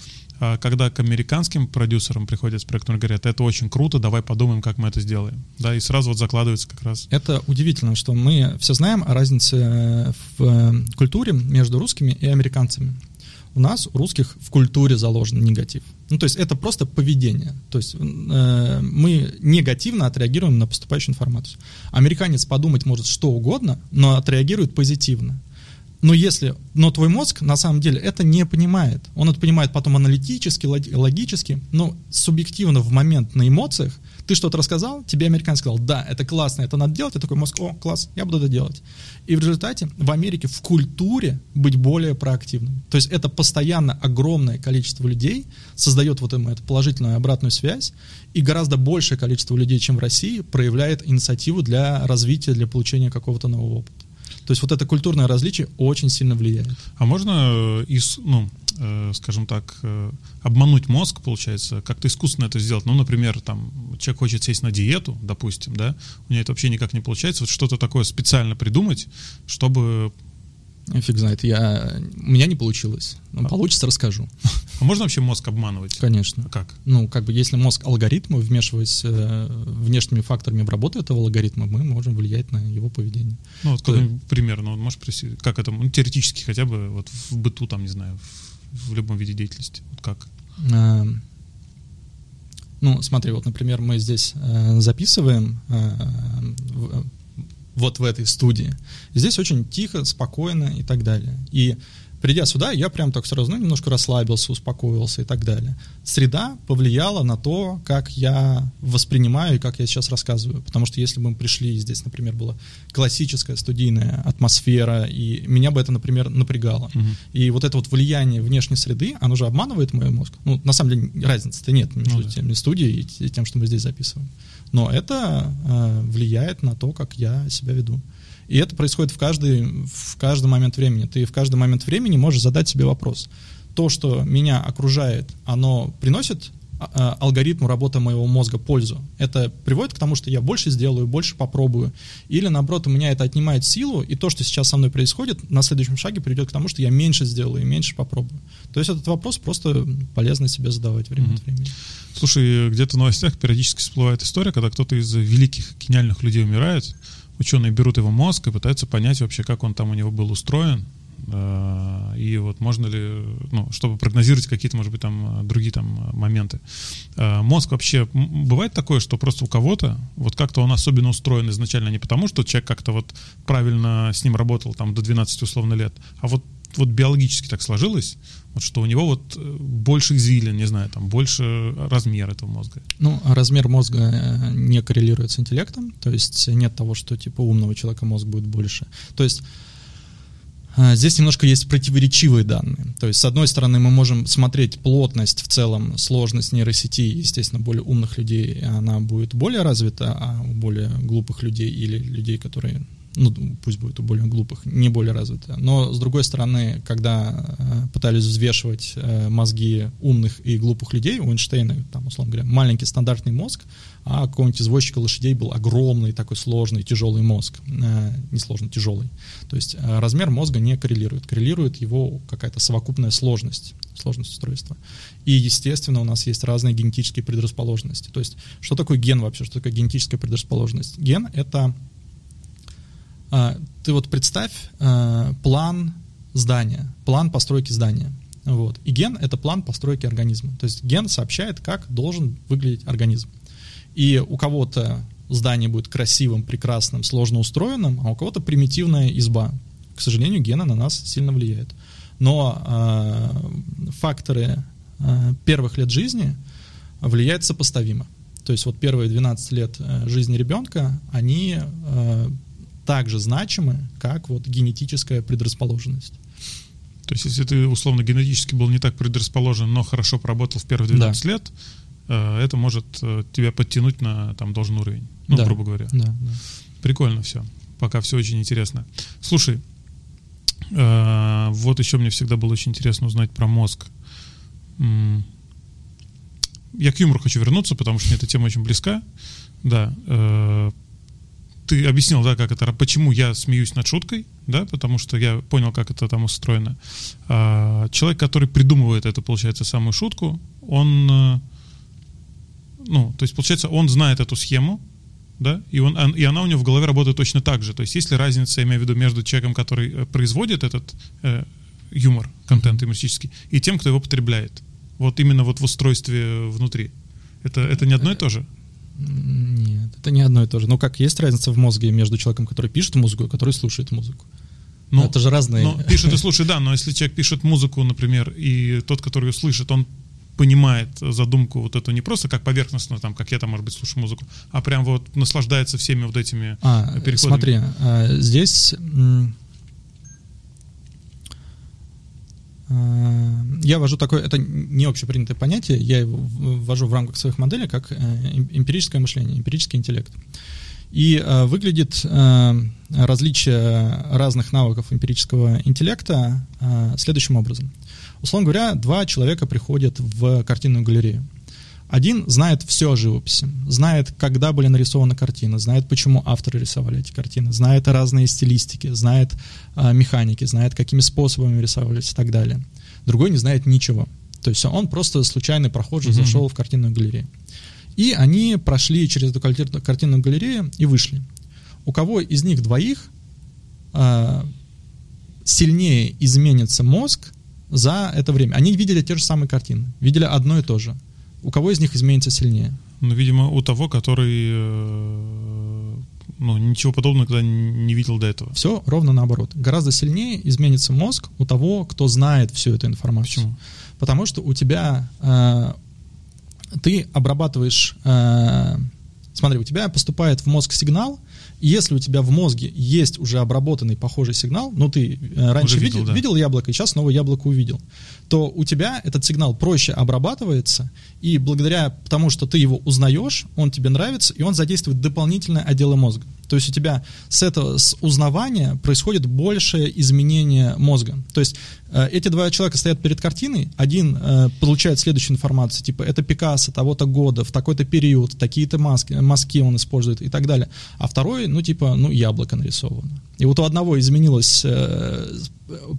А когда к американским продюсерам приходят с проектом, говорят, это очень круто, давай подумаем, как мы это сделаем. Да, и сразу вот закладывается как раз. Это удивительно, что мы все знаем о разнице э, в культуре между русскими и американцами. У нас, у русских, в культуре заложен негатив. Ну, то есть это просто поведение. То есть э, мы негативно отреагируем на поступающую информацию. Американец подумать может что угодно, но отреагирует позитивно. Но если, но твой мозг на самом деле это не понимает. Он это понимает потом аналитически, логи- логически, но субъективно в момент на эмоциях ты что-то рассказал, тебе американец сказал, да, это классно, это надо делать, и такой мозг, о, класс, я буду это делать. И в результате в Америке в культуре быть более проактивным. То есть это постоянно огромное количество людей создает вот эту положительную обратную связь, и гораздо большее количество людей, чем в России, проявляет инициативу для развития, для получения какого-то нового опыта. То есть вот это культурное различие очень сильно влияет. А можно, э, из, ну, э, скажем так, э, обмануть мозг, получается, как-то искусственно это сделать? Ну, например, там, человек хочет сесть на диету, допустим, да, у него это вообще никак не получается, вот что-то такое специально придумать, чтобы... Фиг знает, я... у меня не получилось. А. получится, расскажу. А можно вообще мозг обманывать? Конечно. А Как? Ну, как бы, если мозг алгоритмы, вмешиваясь э, внешними факторами обработки этого алгоритма, мы можем влиять на его поведение. Ну, вот То- какой-нибудь пример, ну, можешь привести, как это, ну, теоретически хотя бы, вот в быту, там, не знаю, в, в любом виде деятельности, вот как? Э, Ну, смотри, вот, например, мы здесь э, записываем э, в- вот в этой студии. Здесь очень тихо, спокойно и так далее. И придя сюда, я прям так сразу ну, немножко расслабился, успокоился и так далее. Среда повлияла на то, как я воспринимаю и как я сейчас рассказываю. Потому что если бы мы пришли, здесь, например, была классическая студийная атмосфера, и меня бы это, например, напрягало. Мгм. И вот это вот влияние внешней среды, оно же обманывает мой мозг. Ну, на самом деле, разницы-то нет между Ну да. теми студией и тем, что мы здесь записываем. Но это э, влияет на то, как я себя веду. И это происходит в каждый, в каждый момент времени. Ты в каждый момент времени можешь задать себе вопрос. То, что меня окружает, оно приносит а, а, алгоритму работы моего мозга пользу. Это приводит к тому, что я больше сделаю, больше попробую. Или наоборот, у меня это отнимает силу, и то, что сейчас со мной происходит, на следующем шаге приведет к тому, что я меньше сделаю и меньше попробую. То есть этот вопрос просто полезно себе задавать время Мгм. от времени. Слушай, где-то в новостях периодически всплывает история, когда кто-то из великих гениальных людей умирает, ученые берут его мозг и пытаются понять вообще, как он там у него был устроен, Э, и вот можно ли, ну, чтобы прогнозировать какие-то, может быть, там другие там моменты. Э, мозг вообще, бывает такое, что просто у кого-то, вот как-то он особенно устроен изначально не потому, что человек как-то вот правильно с ним работал там до 12 условно лет, а вот вот биологически так сложилось, вот что у него вот э, больше извилин, не знаю, там больше размер этого мозга. Ну, размер мозга э, не коррелирует с интеллектом, то есть нет того, что типа умного человека мозг будет больше. То есть э, Здесь немножко есть противоречивые данные. То есть, с одной стороны, мы можем смотреть плотность в целом, сложность нейросети, естественно, более умных людей, она будет более развита, а у более глупых людей или людей, которые ну, пусть будет у более глупых, не более развитая. Но, с другой стороны, когда э, пытались взвешивать э, мозги умных и глупых людей, у Эйнштейна, там, условно говоря, маленький стандартный мозг, а какого-нибудь извозчика лошадей был огромный, такой сложный, тяжелый мозг. Э, не тяжелый. То есть э, размер мозга не коррелирует. Коррелирует его какая-то совокупная сложность, сложность устройства. И, естественно, у нас есть разные генетические предрасположенности. То есть, что такое ген вообще, что такое генетическая предрасположенность? Ген — это ты вот представь а, план здания, план постройки здания. Вот. И ген — это план постройки организма. То есть ген сообщает, как должен выглядеть организм. И у кого-то здание будет красивым, прекрасным, сложно устроенным, а у кого-то примитивная изба. К сожалению, гены на нас сильно влияют. Но э, факторы э, первых лет жизни влияют сопоставимо. То есть вот первые 12 лет жизни ребенка, они э, так же значимы, как вот генетическая предрасположенность. То есть, если ты условно генетически был не так предрасположен, но хорошо поработал в первые 12 да. лет, э, это может э, тебя подтянуть на там должный уровень, ну, да. грубо говоря. Да, да. Прикольно все. Пока все очень интересно. Слушай, э, вот еще мне всегда было очень интересно узнать про мозг. Я к юмору хочу вернуться, потому что мне эта тема очень близка. Да, ты объяснил, да, как это, почему я смеюсь над шуткой, да, потому что я понял, как это там устроено. А, человек, который придумывает эту, получается, самую шутку, он, э, ну, то есть, получается, он знает эту схему, да, и, он, и она у него в голове работает точно так же. То есть, есть ли разница, я имею в виду, между человеком, который э, производит этот э, юмор, контент юмористический, и тем, кто его потребляет? Вот именно вот в устройстве внутри. Это, это не одно и то же? Это не одно и то же. Ну как, есть разница в мозге между человеком, который пишет музыку и который слушает музыку? Ну, это же разные. Ну, пишет и слушает, да, но если человек пишет музыку, например, и тот, который ее слышит, он понимает задумку вот эту не просто как поверхностно, там, как я там, может быть, слушаю музыку, а прям вот наслаждается всеми вот этими а, переходами. Смотри, а, здесь Э, я ввожу такое, это не общепринятое понятие, я его ввожу в рамках своих моделей как э, эмпирическое мышление, эмпирический интеллект. И э, выглядит э, различие разных навыков эмпирического интеллекта э, следующим образом. Условно говоря, два человека приходят в картинную галерею. Один знает все о живописи, знает, когда были нарисованы картины, знает, почему авторы рисовали эти картины, знает разные стилистики, знает э, механики, знает, какими способами рисовались и так далее. Другой не знает ничего. То есть он просто случайный прохожий mm-hmm. зашел в картинную галерею. И они прошли через эту картинную галерею и вышли. У кого из них двоих э, сильнее изменится мозг за это время? Они видели те же самые картины, видели одно и то же у кого из них изменится сильнее? Ну, видимо, у того, который э, ну, ничего подобного когда не видел до этого. Все ровно наоборот. Гораздо сильнее изменится мозг у того, кто знает всю эту информацию. Почему? Потому что у тебя э, ты обрабатываешь, э, смотри, у тебя поступает в мозг сигнал, если у тебя в мозге есть уже обработанный похожий сигнал, ну ты э, раньше видел, видел, да. видел яблоко, и сейчас снова яблоко увидел, то у тебя этот сигнал проще обрабатывается, и благодаря тому, что ты его узнаешь, он тебе нравится, и он задействует дополнительные отделы мозга. То есть у тебя с этого с узнавания происходит большее изменение мозга. То есть э, эти два человека стоят перед картиной, один э, получает следующую информацию, типа это Пикассо того-то года, в такой-то период, такие-то маски, маски он использует и так далее. А второй, ну типа, ну яблоко нарисовано. И вот у одного изменилось э,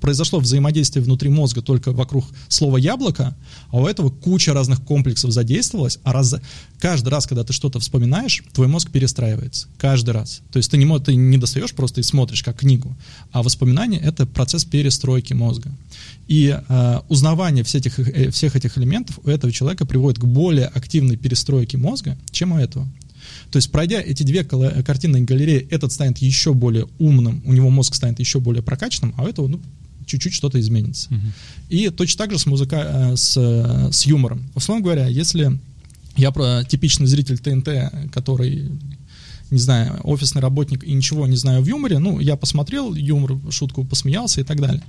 произошло взаимодействие внутри мозга только вокруг слова яблоко, а у этого куча разных комплексов задействовалась, а раз, каждый раз, когда ты что-то вспоминаешь, твой мозг перестраивается. Каждый раз. То есть ты не, ты не достаешь просто и смотришь как книгу, а воспоминание — это процесс перестройки мозга. И э, узнавание всех этих, э, всех этих элементов у этого человека приводит к более активной перестройке мозга, чем у этого. То есть, пройдя эти две картинные галереи, этот станет еще более умным, у него мозг станет еще более прокачанным, а у этого ну, чуть-чуть что-то изменится. Uh-huh. И точно так же с, музыка, э, с, с юмором. Условно говоря, если я про типичный зритель ТНТ, который не знаю, офисный работник и ничего не знаю в юморе, ну, я посмотрел юмор, шутку, посмеялся и так далее.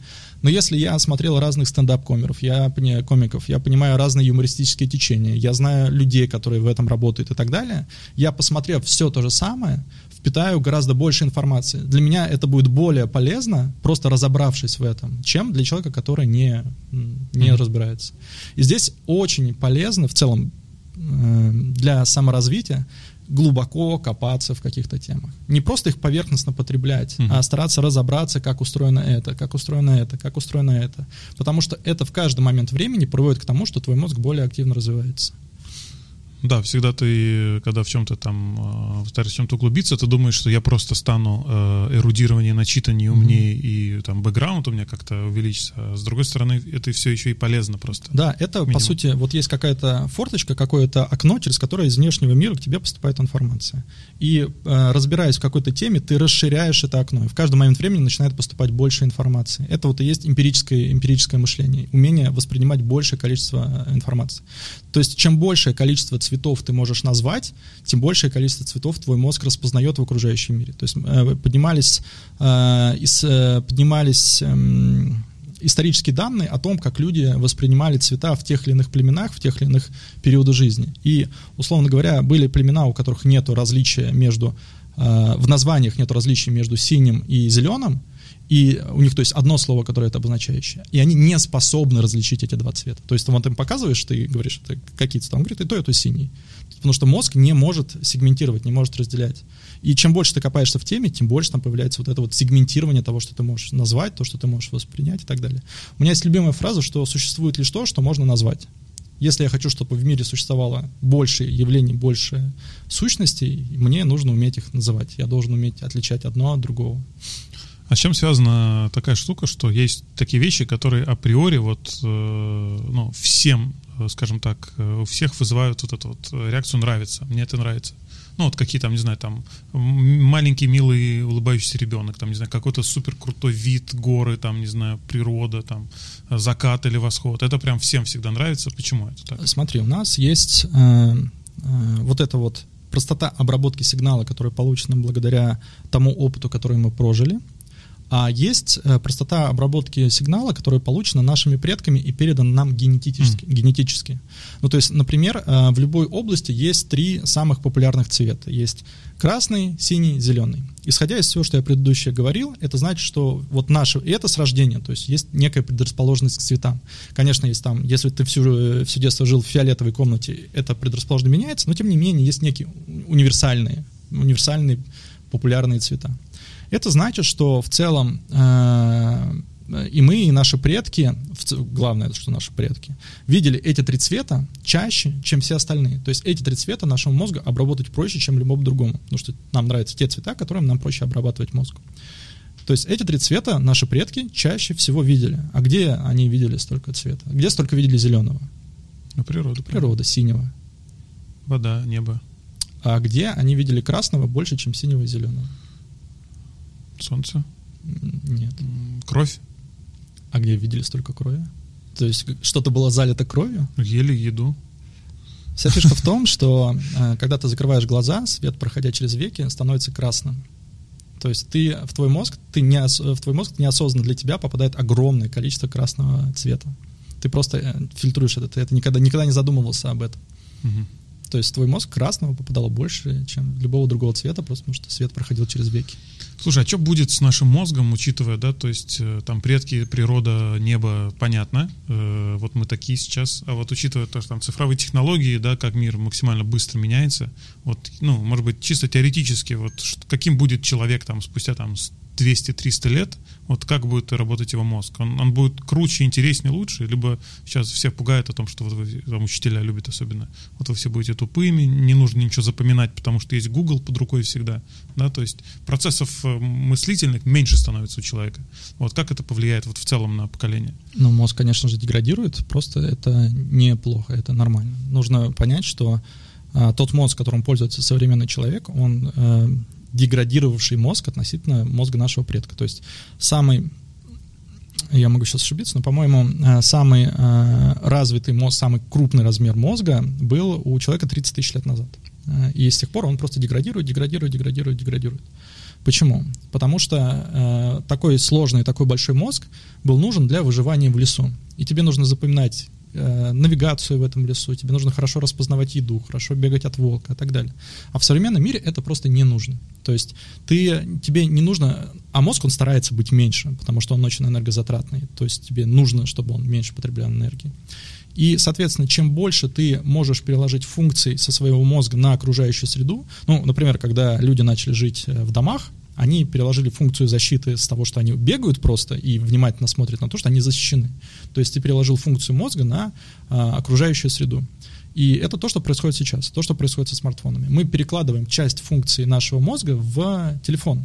Но если я смотрел разных стендап-комеров, я, комиков, я понимаю разные юмористические течения, я знаю людей, которые в этом работают и так далее, я, посмотрев все то же самое, впитаю гораздо больше информации. Для меня это будет более полезно, просто разобравшись в этом, чем для человека, который не, не mm-hmm. разбирается. И здесь очень полезно в целом э, для саморазвития глубоко копаться в каких-то темах. Не просто их поверхностно потреблять, uh-huh. а стараться разобраться, как устроено это, как устроено это, как устроено это. Потому что это в каждый момент времени приводит к тому, что твой мозг более активно развивается. Да, всегда ты, когда в чем-то там э, стараешься в чем-то углубиться, ты думаешь, что я просто стану э, эрудированнее, начитаннее, умнее, mm-hmm. и там бэкграунд у меня как-то увеличится. А с другой стороны, это все еще и полезно просто. Да, это, Минимум. по сути, вот есть какая-то форточка, какое-то окно, через которое из внешнего мира к тебе поступает информация. И э, разбираясь в какой-то теме, ты расширяешь это окно, и в каждый момент времени начинает поступать больше информации. Это вот и есть эмпирическое, эмпирическое мышление, умение воспринимать большее количество информации. То есть, чем большее количество цветов ты можешь назвать, тем большее количество цветов твой мозг распознает в окружающем мире. То есть э, поднимались, э, э, поднимались э, исторические данные о том, как люди воспринимали цвета в тех или иных племенах, в тех или иных периодах жизни. И, условно говоря, были племена, у которых нет различия между, в названиях нет различия между синим и зеленым, и у них, то есть, одно слово, которое это обозначающее, и они не способны различить эти два цвета. То есть, вот им показываешь, ты говоришь, это какие цвета, он говорит, и то, и то синий. Потому что мозг не может сегментировать, не может разделять. И чем больше ты копаешься в теме, тем больше там появляется вот это вот сегментирование того, что ты можешь назвать, то, что ты можешь воспринять и так далее. У меня есть любимая фраза, что существует лишь то, что можно назвать. Если я хочу, чтобы в мире существовало больше явлений, больше сущностей, мне нужно уметь их называть. Я должен уметь отличать одно от другого. А с чем связана такая штука, что есть такие вещи, которые априори вот, э, ну, всем, э, скажем так, э, у всех вызывают вот эту вот реакцию «нравится», «мне это нравится». Ну, вот какие там, не знаю, там маленький, милый, улыбающийся ребенок, там, не знаю, какой-то супер крутой вид, горы, там, не знаю, природа, там, закат или восход. Это прям всем всегда нравится. Почему это так? Смотри, у нас есть э, э, вот это вот простота обработки сигнала, которая получена благодаря тому опыту, который мы прожили – а есть э, простота обработки сигнала, которая получена нашими предками и передана нам генетически. Mm. генетически. Ну, то есть, например, э, в любой области есть три самых популярных цвета. Есть красный, синий, зеленый. Исходя из всего, что я предыдущее говорил, это значит, что вот наше, и это с рождения, то есть есть некая предрасположенность к цветам. Конечно, есть там, если ты всю, э, все детство жил в фиолетовой комнате, это предрасположенность меняется, но тем не менее есть некие универсальные, универсальные популярные цвета. Это значит, что в целом э, и мы, и наши предки, главное, что наши предки, видели эти три цвета чаще, чем все остальные. То есть эти три цвета нашему мозгу обработать проще, чем любому другому, потому что нам нравятся те цвета, которым нам проще обрабатывать мозг. То есть эти три цвета наши предки чаще всего видели. А где они видели столько цвета? Где столько видели зеленого? Ну, природа. Природа, синего. Вода, небо. А где они видели красного больше, чем синего и зеленого? Солнце? Нет. Кровь? А где видели столько крови? То есть что-то было залито кровью? Ели еду. Вся фишка в том, что э, когда ты закрываешь глаза, свет, проходя через веки, становится красным. То есть ты в твой мозг, ты не, в твой мозг неосознанно для тебя попадает огромное количество красного цвета. Ты просто э, фильтруешь это, ты это никогда, никогда не задумывался об этом. Угу. То есть твой мозг красного попадало больше, чем любого другого цвета, просто потому что свет проходил через веки. Слушай, а что будет с нашим мозгом, учитывая, да, то есть э, там предки, природа, небо, понятно, э, вот мы такие сейчас, а вот учитывая то, что там цифровые технологии, да, как мир максимально быстро меняется, вот, ну, может быть, чисто теоретически, вот каким будет человек там спустя там 200-300 лет, вот как будет работать его мозг? Он, он будет круче, интереснее, лучше? Либо сейчас все пугают о том, что вот вы, там, учителя любят особенно, вот вы все будете тупыми, не нужно ничего запоминать, потому что есть Google под рукой всегда, да, то есть процессов мыслительных меньше становится у человека. Вот как это повлияет вот в целом на поколение? Ну, мозг, конечно же, деградирует, просто это неплохо, это нормально. Нужно понять, что а, тот мозг, которым пользуется современный человек, он а, деградировавший мозг относительно мозга нашего предка. То есть самый я могу сейчас ошибиться, но, по-моему, э, самый э, развитый мозг, самый крупный размер мозга был у человека 30 тысяч лет назад. И с тех пор он просто деградирует, деградирует, деградирует, деградирует. Почему? Потому что э, такой сложный, такой большой мозг был нужен для выживания в лесу. И тебе нужно запоминать э, навигацию в этом лесу, тебе нужно хорошо распознавать еду, хорошо бегать от волка и так далее. А в современном мире это просто не нужно. То есть ты, тебе не нужно, а мозг он старается быть меньше, потому что он очень энергозатратный, то есть тебе нужно, чтобы он меньше потреблял энергии. И, соответственно, чем больше ты можешь переложить функций со своего мозга на окружающую среду, ну, например, когда люди начали жить э, в домах, они переложили функцию защиты с того, что они бегают просто и внимательно смотрят на то, что они защищены. То есть ты переложил функцию мозга на а, окружающую среду. И это то, что происходит сейчас, то, что происходит со смартфонами. Мы перекладываем часть функции нашего мозга в телефон.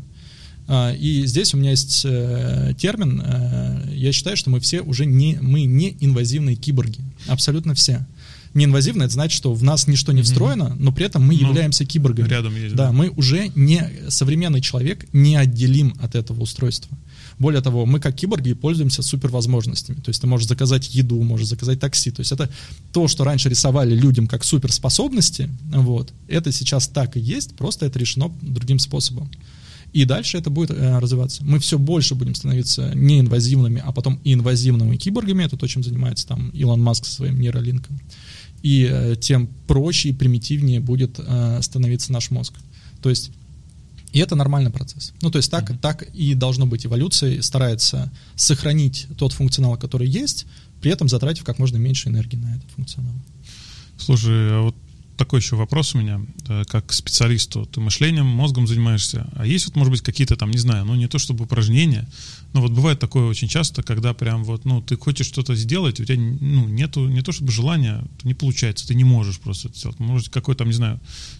А, и здесь у меня есть э, термин, э, я считаю, что мы все уже не, мы не инвазивные киборги, абсолютно все неинвазивно, это значит, что в нас ничто не встроено, но при этом мы ну, являемся киборгами. Рядом есть. Да, да, мы уже не современный человек не отделим от этого устройства. Более того, мы как киборги пользуемся супервозможностями. То есть ты можешь заказать еду, можешь заказать такси. То есть это то, что раньше рисовали людям как суперспособности, вот, это сейчас так и есть, просто это решено другим способом. И дальше это будет э, развиваться. Мы все больше будем становиться неинвазивными, а потом и инвазивными киборгами. Это то, чем занимается там Илон Маск со своим нейролинком и э, тем проще и примитивнее будет э, становиться наш мозг. То есть и это нормальный процесс. Ну, то есть так, mm-hmm. так и должно быть. Эволюция старается сохранить тот функционал, который есть, при этом затратив как можно меньше энергии на этот функционал. Слушай, а вот такой еще вопрос у меня, э, как специалисту. Ты мышлением, мозгом занимаешься. А есть вот, может быть, какие-то там, не знаю, ну не то чтобы упражнения, но вот бывает такое очень часто, когда прям вот, ну, ты хочешь что-то сделать, у тебя, ну, нету, не то чтобы желания, не получается, ты не можешь просто это сделать. Может, какой там, не знаю,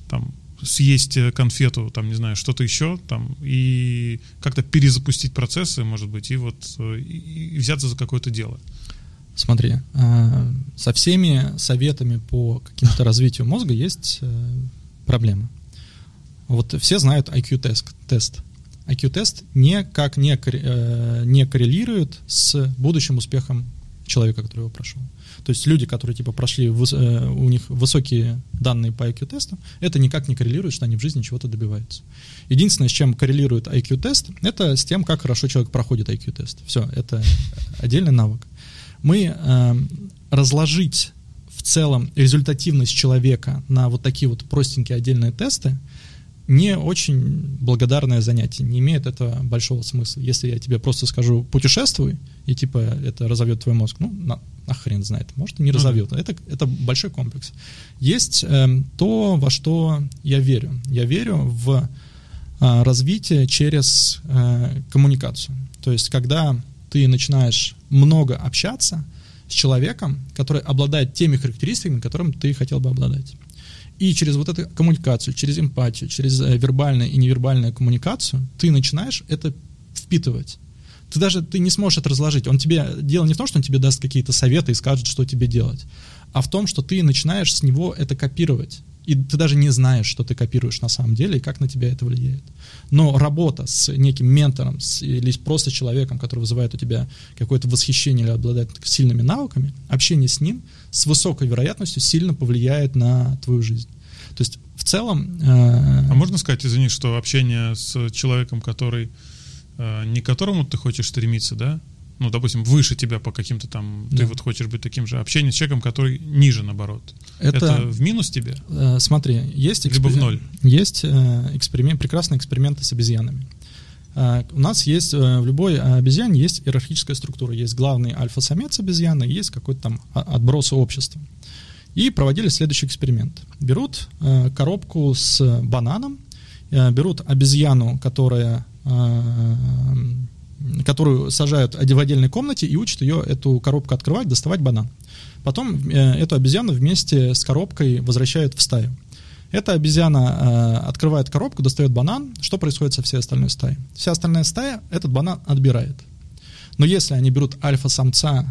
там, съесть э, конфету, там, не знаю, что-то еще, там, и как-то перезапустить процессы, может быть, и вот э, и взяться за какое-то дело. Смотри, э, со всеми советами по каким-то развитию мозга есть э, проблема. Вот все знают IQ-тест. Тест. IQ-тест никак не, э, не коррелирует с будущим успехом человека, который его прошел. То есть люди, которые типа прошли, у них высокие данные по IQ-тесту, это никак не коррелирует, что они в жизни чего-то добиваются. Единственное, с чем коррелирует IQ-тест, это с тем, как хорошо человек проходит IQ-тест. Все, это отдельный навык мы э, разложить в целом результативность человека на вот такие вот простенькие отдельные тесты не очень благодарное занятие, не имеет этого большого смысла. Если я тебе просто скажу путешествуй, и типа это разовьет твой мозг, ну, на, на хрен знает, может и не разовьет. Это, это большой комплекс. Есть э, то, во что я верю. Я верю в э, развитие через э, коммуникацию. То есть, когда ты начинаешь много общаться с человеком, который обладает теми характеристиками, которым ты хотел бы обладать. И через вот эту коммуникацию, через эмпатию, через э, вербальную и невербальную коммуникацию ты начинаешь это впитывать. Ты даже ты не сможешь это разложить. Он тебе дело не в том, что он тебе даст какие-то советы и скажет, что тебе делать, а в том, что ты начинаешь с него это копировать и ты даже не знаешь, что ты копируешь на самом деле и как на тебя это влияет. Но работа с неким ментором с, или просто человеком, который вызывает у тебя какое-то восхищение или обладает сильными навыками, общение с ним с высокой вероятностью сильно повлияет на твою жизнь. То есть в целом... Э, а можно сказать, извини, что общение с человеком, который э, не к которому ты хочешь стремиться, да, ну, допустим, выше тебя по каким-то там, да. ты вот хочешь быть таким же, общение с человеком, который ниже, наоборот. Это, это в минус тебе? Э, смотри, есть... Экспер... Либо в ноль? Есть э, эксперимент, прекрасные эксперименты с обезьянами. э, у нас есть э, в любой обезьяне есть иерархическая структура. Есть главный альфа-самец обезьяны, есть какой-то там отбросы общества. И проводили следующий эксперимент. Берут коробку с бананом, берут обезьяну, которая которую сажают в отдельной комнате и учат ее эту коробку открывать, доставать банан. Потом эту обезьяну вместе с коробкой возвращают в стаю. Эта обезьяна э, открывает коробку, достает банан. Что происходит со всей остальной стаей? Вся остальная стая этот банан отбирает. Но если они берут альфа-самца,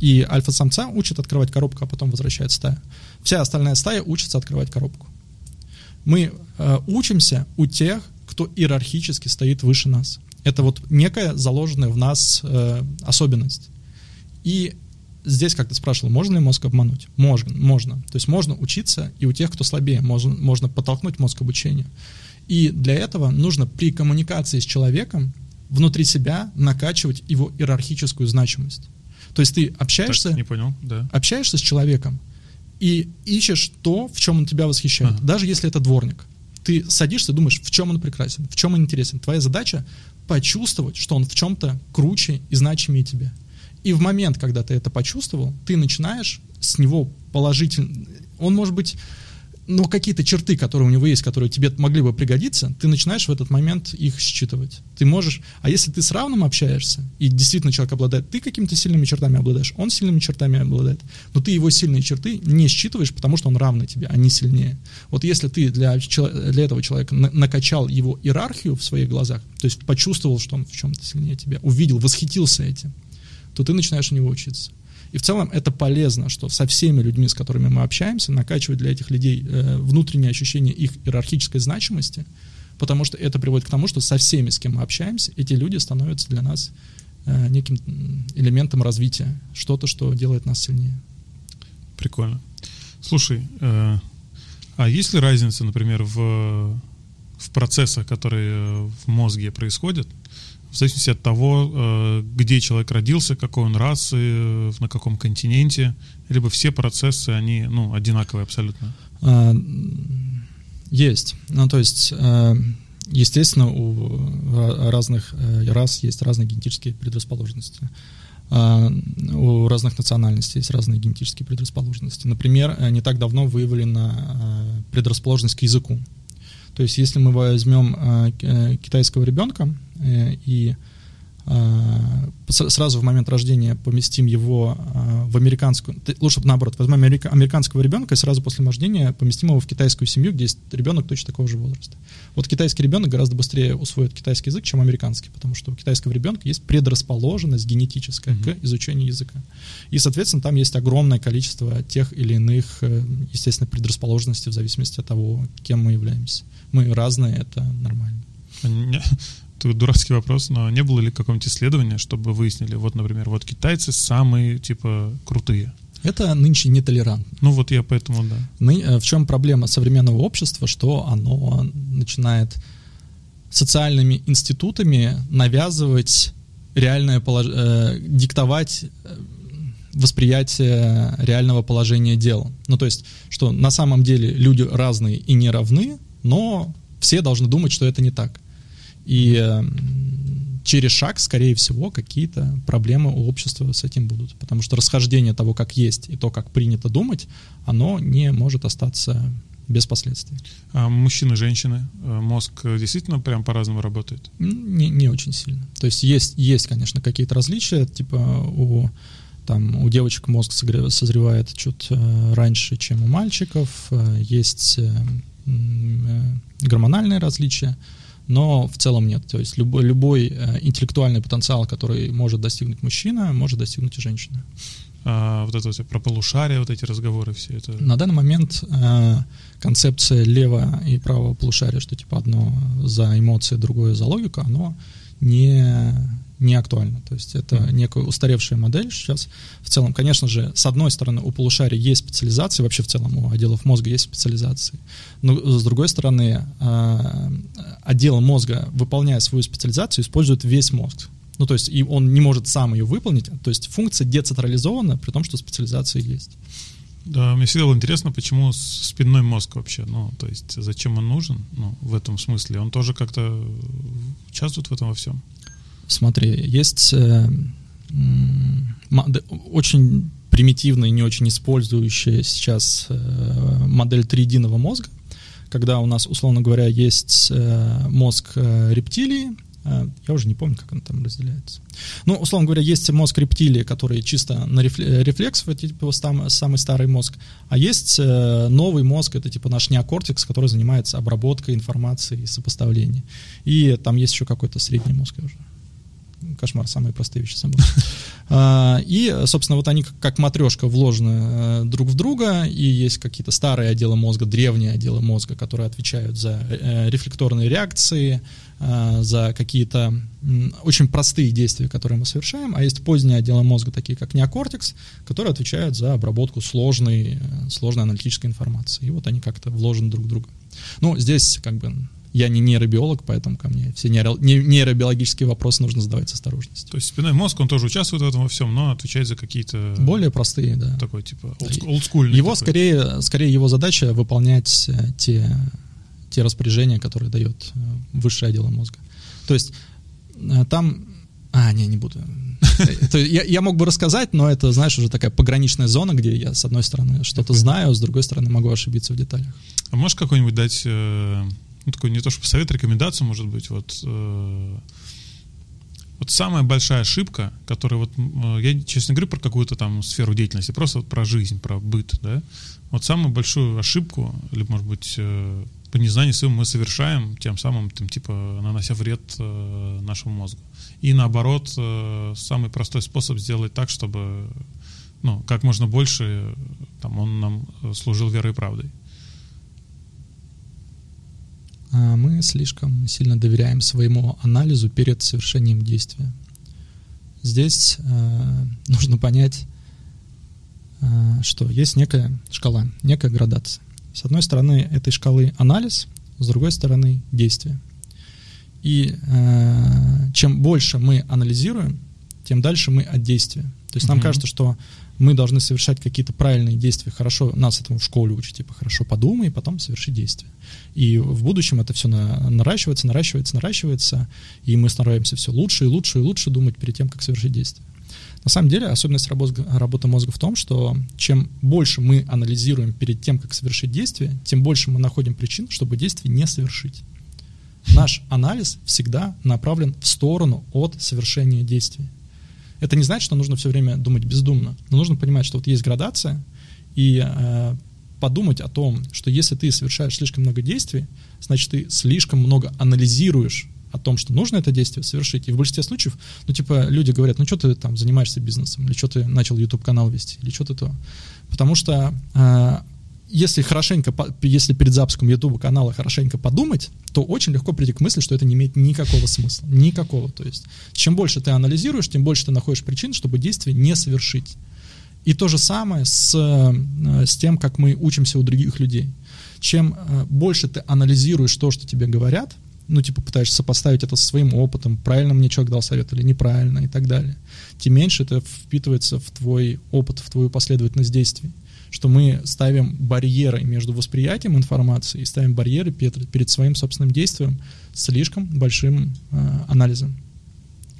и альфа-самца учат открывать коробку, а потом возвращает стаю, вся остальная стая учится открывать коробку. Мы э, учимся у тех, кто иерархически стоит выше нас. Это вот некая заложенная в нас э, особенность. И здесь, как ты спрашивал, можно ли мозг обмануть? Можно, можно. То есть можно учиться, и у тех, кто слабее, можно, можно подтолкнуть мозг к обучению. И для этого нужно при коммуникации с человеком внутри себя накачивать его иерархическую значимость. То есть ты общаешься, так, не понял, да. общаешься с человеком и ищешь то, в чем он тебя восхищает, ага. даже если это дворник. Ты садишься и думаешь, в чем он прекрасен, в чем он интересен. Твоя задача почувствовать, что он в чем-то круче и значимее тебя. И в момент, когда ты это почувствовал, ты начинаешь с него положительно... Он может быть... Но какие-то черты, которые у него есть, которые тебе могли бы пригодиться, ты начинаешь в этот момент их считывать. Ты можешь... А если ты с равным общаешься, и действительно человек обладает... Ты какими-то сильными чертами обладаешь, он сильными чертами обладает, но ты его сильные черты не считываешь, потому что он равный тебе, а не сильнее. Вот если ты для, для этого человека накачал его иерархию в своих глазах, то есть почувствовал, что он в чем-то сильнее тебя, увидел, восхитился этим, то ты начинаешь у него учиться. И в целом это полезно, что со всеми людьми, с которыми мы общаемся, накачивать для этих людей э, внутреннее ощущение их иерархической значимости, потому что это приводит к тому, что со всеми, с кем мы общаемся, эти люди становятся для нас э, неким элементом развития, что-то, что делает нас сильнее. Прикольно. Слушай, э, а есть ли разница, например, в, в процессах, которые в мозге происходят, в зависимости от того, э, где человек родился, какой он расы, э, на каком континенте, либо все процессы, они ну, одинаковые абсолютно? А, есть. Ну, то есть, э, естественно, у разных рас есть разные генетические предрасположенности. А, у разных национальностей есть разные генетические предрасположенности. Например, не так давно выявлена предрасположенность к языку. То есть, если мы возьмем китайского ребенка, Э, и сразу в момент рождения поместим его а, в американскую, лучше наоборот, возьмем американского ребенка и сразу после рождения поместим его в китайскую семью, где есть ребенок точно такого же возраста. Вот китайский ребенок гораздо быстрее усвоит китайский язык, чем американский, потому что у китайского ребенка есть предрасположенность генетическая mm-hmm. к изучению языка. И, соответственно, там есть огромное количество тех или иных, э, естественно, предрасположенностей в зависимости от того, кем мы являемся. Мы разные, это нормально дурацкий вопрос, но не было ли какого-нибудь исследования, чтобы выяснили, вот, например, вот китайцы самые, типа, крутые? Это нынче нетолерантно. Ну вот я поэтому, да. Ны, э, в чем проблема современного общества, что оно начинает социальными институтами навязывать реальное положение, э, диктовать э, восприятие реального положения дел. Ну, то есть, что на самом деле люди разные и не равны, но все должны думать, что это не так. И э, через шаг, скорее всего, какие-то проблемы у общества с этим будут. Потому что расхождение того, как есть, и то, как принято думать, оно не может остаться без последствий. А мужчины, женщины, э, мозг действительно прям по-разному работает? Не, не очень сильно. То есть есть, есть, конечно, какие-то различия, типа у там у девочек мозг созревает чуть э, раньше, чем у мальчиков, есть гормональные различия, но в целом нет. То есть любой, любой э, интеллектуальный потенциал, который может достигнуть мужчина, может достигнуть и женщина. А, вот это вот про полушария, вот эти разговоры все это. На данный момент э, концепция левого и правого полушария, что типа одно за эмоции, другое за логику, оно не не актуально. То есть это mm-hmm. некая устаревшая модель сейчас. В целом, конечно же, с одной стороны, у полушария есть специализации, вообще в целом у отделов мозга есть специализации. Но с другой стороны, а, отдел мозга, выполняя свою специализацию, использует весь мозг. Ну, то есть и он не может сам ее выполнить. То есть функция децентрализована, при том, что специализация есть. Да, мне всегда было интересно, почему спинной мозг вообще, ну, то есть зачем он нужен, ну, в этом смысле. Он тоже как-то участвуют в этом во всем? Смотри, есть э, очень примитивная и не очень использующая сейчас э, модель триединого мозга, когда у нас, условно говоря, есть э, мозг э, рептилии, э, я уже не помню, как он там разделяется. Ну, условно говоря, есть мозг рептилии, который чисто на рефлекс, это типа самый старый мозг, а есть новый мозг, это типа наш неокортекс, который занимается обработкой информации и сопоставлением. И там есть еще какой-то средний мозг, я уже кошмар, самые простые вещи собой. А, и, собственно, вот они как матрешка вложены э, друг в друга, и есть какие-то старые отделы мозга, древние отделы мозга, которые отвечают за э, рефлекторные реакции, э, за какие-то очень простые действия, которые мы совершаем, а есть поздние отделы мозга, такие как неокортекс, которые отвечают за обработку сложной, сложной аналитической информации. И вот они как-то вложены друг в друга. Ну, здесь как бы я не нейробиолог, поэтому ко мне все нейро, нейробиологические вопросы нужно задавать с осторожностью. То есть спинной мозг, он тоже участвует в этом во всем, но отвечает за какие-то... Более простые, да. Такой, типа, олдскульный. Его такой. скорее, скорее его задача выполнять э, те, те распоряжения, которые дает э, высшее отдело мозга. То есть э, там... А, не, не буду. Я, я мог бы рассказать, но это, знаешь, уже такая пограничная зона, где я, с одной стороны, что-то знаю, с другой стороны, могу ошибиться в деталях. А можешь какой-нибудь дать ну, такой не то чтобы совет, рекомендацию, может быть, вот, э, вот самая большая ошибка, которая вот, э, я, честно говорю, про какую-то там сферу деятельности, просто вот про жизнь, про быт, да, вот самую большую ошибку, или, может быть, э, по незнанию своему мы совершаем, тем самым, там, типа, нанося вред э, нашему мозгу. И наоборот, э, самый простой способ сделать так, чтобы, ну, как можно больше, там, он нам служил верой и правдой. А, мы слишком сильно доверяем своему анализу перед совершением действия. Здесь э, нужно понять, э, что есть некая шкала, некая градация. С одной стороны этой шкалы анализ, с другой стороны действие. И э, чем больше мы анализируем, тем дальше мы от действия. То есть mm-hmm. нам кажется, что мы должны совершать какие-то правильные действия. Хорошо, нас этому в школе учат, типа хорошо подумай, и потом соверши действие. И в будущем это все на, наращивается, наращивается, наращивается, и мы стараемся все лучше и лучше и лучше думать перед тем, как совершить действие. На самом деле особенность работы, работы мозга в том, что чем больше мы анализируем перед тем, как совершить действие, тем больше мы находим причин, чтобы действие не совершить. Наш анализ всегда направлен в сторону от совершения действия. Это не значит, что нужно все время думать бездумно, но нужно понимать, что вот есть градация, и э, подумать о том, что если ты совершаешь слишком много действий, значит, ты слишком много анализируешь о том, что нужно это действие совершить. И в большинстве случаев, ну, типа, люди говорят, ну, что ты там занимаешься бизнесом, или что ты начал YouTube-канал вести, или что ты то. Потому что э, если хорошенько, если перед запуском YouTube канала хорошенько подумать, то очень легко прийти к мысли, что это не имеет никакого смысла. Никакого. То есть, чем больше ты анализируешь, тем больше ты находишь причин, чтобы действие не совершить. И то же самое с, э, с тем, как мы учимся у других людей. Чем э, больше ты анализируешь то, что тебе говорят, ну, типа, пытаешься сопоставить это со своим опытом, правильно мне человек дал совет или неправильно и так далее, тем меньше это впитывается в твой опыт, в твою последовательность действий что мы ставим барьеры между восприятием информации и ставим барьеры перед, перед своим собственным действием слишком большим э, анализом.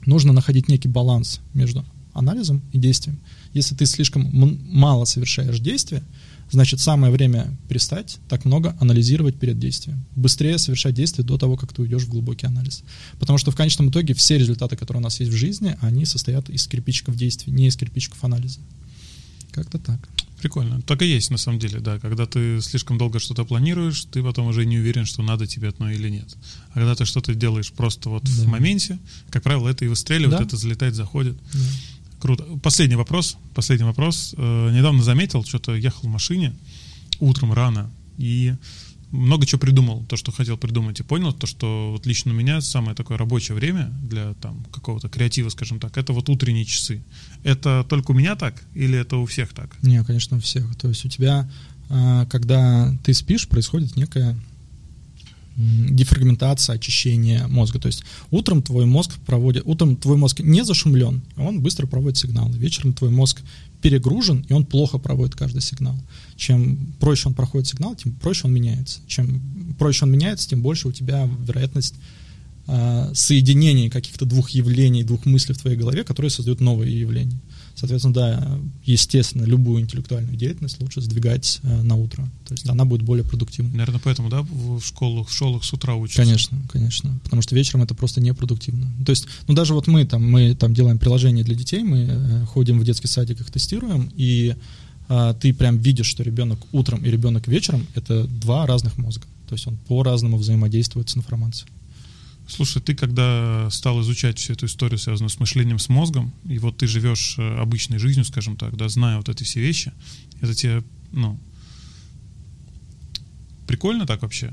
Нужно находить некий баланс между анализом и действием. Если ты слишком мало совершаешь действия, значит самое время перестать так много анализировать перед действием. Быстрее совершать действия до того, как ты уйдешь в глубокий анализ. Потому что в конечном итоге все результаты, которые у нас есть в жизни, они состоят из кирпичиков действий, не из кирпичиков анализа. Как-то так. Прикольно. Так и есть, на самом деле, да. Когда ты слишком долго что-то планируешь, ты потом уже не уверен, что надо тебе одно или нет. А когда ты что-то делаешь просто вот да. в моменте, как правило, это и выстреливает, да? это залетает, заходит. Да. Круто. Последний вопрос. Последний вопрос. Э, недавно заметил, что-то ехал в машине утром рано, и много чего придумал, то, что хотел придумать, и понял, то, что вот лично у меня самое такое рабочее время для там какого-то креатива, скажем так, это вот утренние часы. Это только у меня так или это у всех так? Не, конечно, у всех. То есть у тебя, а, когда ты спишь, происходит некая дефрагментация, очищение мозга. То есть утром твой мозг проводит, утром твой мозг не зашумлен, он быстро проводит сигналы. Вечером твой мозг перегружен, и он плохо проводит каждый сигнал. Чем проще он проходит сигнал, тем проще он меняется. Чем проще он меняется, тем больше у тебя вероятность э, соединение каких-то двух явлений, двух мыслей в твоей голове, которые создают новые явления. Соответственно, да, естественно, любую интеллектуальную деятельность лучше сдвигать э, на утро. То есть она будет более продуктивной. Наверное, поэтому, да, в школах, в школах с утра учатся? Конечно, конечно. Потому что вечером это просто непродуктивно. То есть, ну даже вот мы там, мы там делаем приложение для детей, мы э, ходим в детский садик, их тестируем, и ты прям видишь, что ребенок утром и ребенок вечером — это два разных мозга. То есть он по-разному взаимодействует с информацией. Слушай, ты когда стал изучать всю эту историю, связанную с мышлением, с мозгом, и вот ты живешь э, обычной жизнью, скажем так, да, зная вот эти все вещи, это тебе, ну, прикольно так вообще?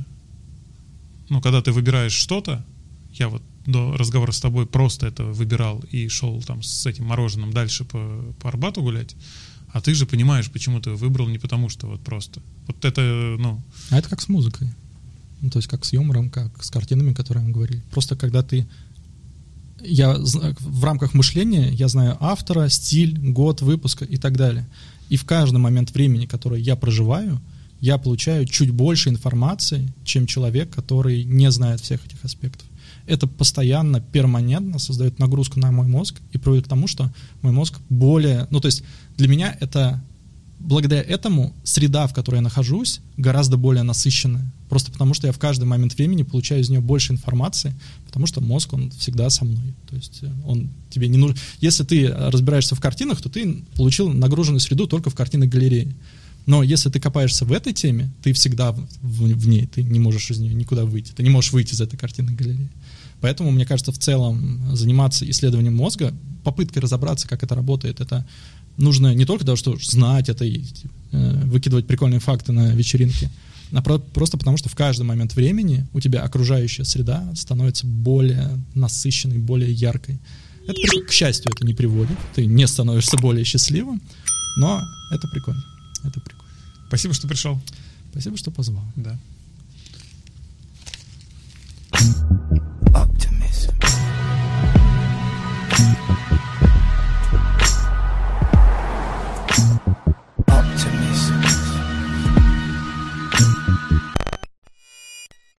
Ну, когда ты выбираешь что-то, я вот до разговора с тобой просто это выбирал и шел там с этим мороженым дальше по, по Арбату гулять, а ты же понимаешь, почему ты выбрал не потому, что вот просто. Вот это, ну... А это как с музыкой. Ну, то есть как с юмором, как с картинами, которые мы говорили. Просто когда ты... Я в рамках мышления я знаю автора, стиль, год выпуска и так далее. И в каждый момент времени, который я проживаю, я получаю чуть больше информации, чем человек, который не знает всех этих аспектов. Это постоянно, перманентно создает нагрузку на мой мозг и приводит к тому, что мой мозг более... Ну, то есть для меня это благодаря этому среда, в которой я нахожусь, гораздо более насыщенная. Просто потому, что я в каждый момент времени получаю из нее больше информации, потому что мозг, он всегда со мной. То есть э, он тебе не нужен... Если ты разбираешься в картинах, то ты получил нагруженную среду только в картинной галерее. Но если ты копаешься в этой теме, ты всегда в, в ней, ты не можешь из нее никуда выйти, ты не можешь выйти из этой картинной галереи. Поэтому, мне кажется, в целом заниматься исследованием мозга, попыткой разобраться, как это работает, это нужно не только того, что знать это и э, выкидывать прикольные факты на вечеринке, а про- просто потому, что в каждый момент времени у тебя окружающая среда становится более насыщенной, более яркой. Это, к счастью, это не приводит, ты не становишься более счастливым, но это прикольно, это прикольно. Спасибо, что пришел. Спасибо, что позвал. Да. Optimism.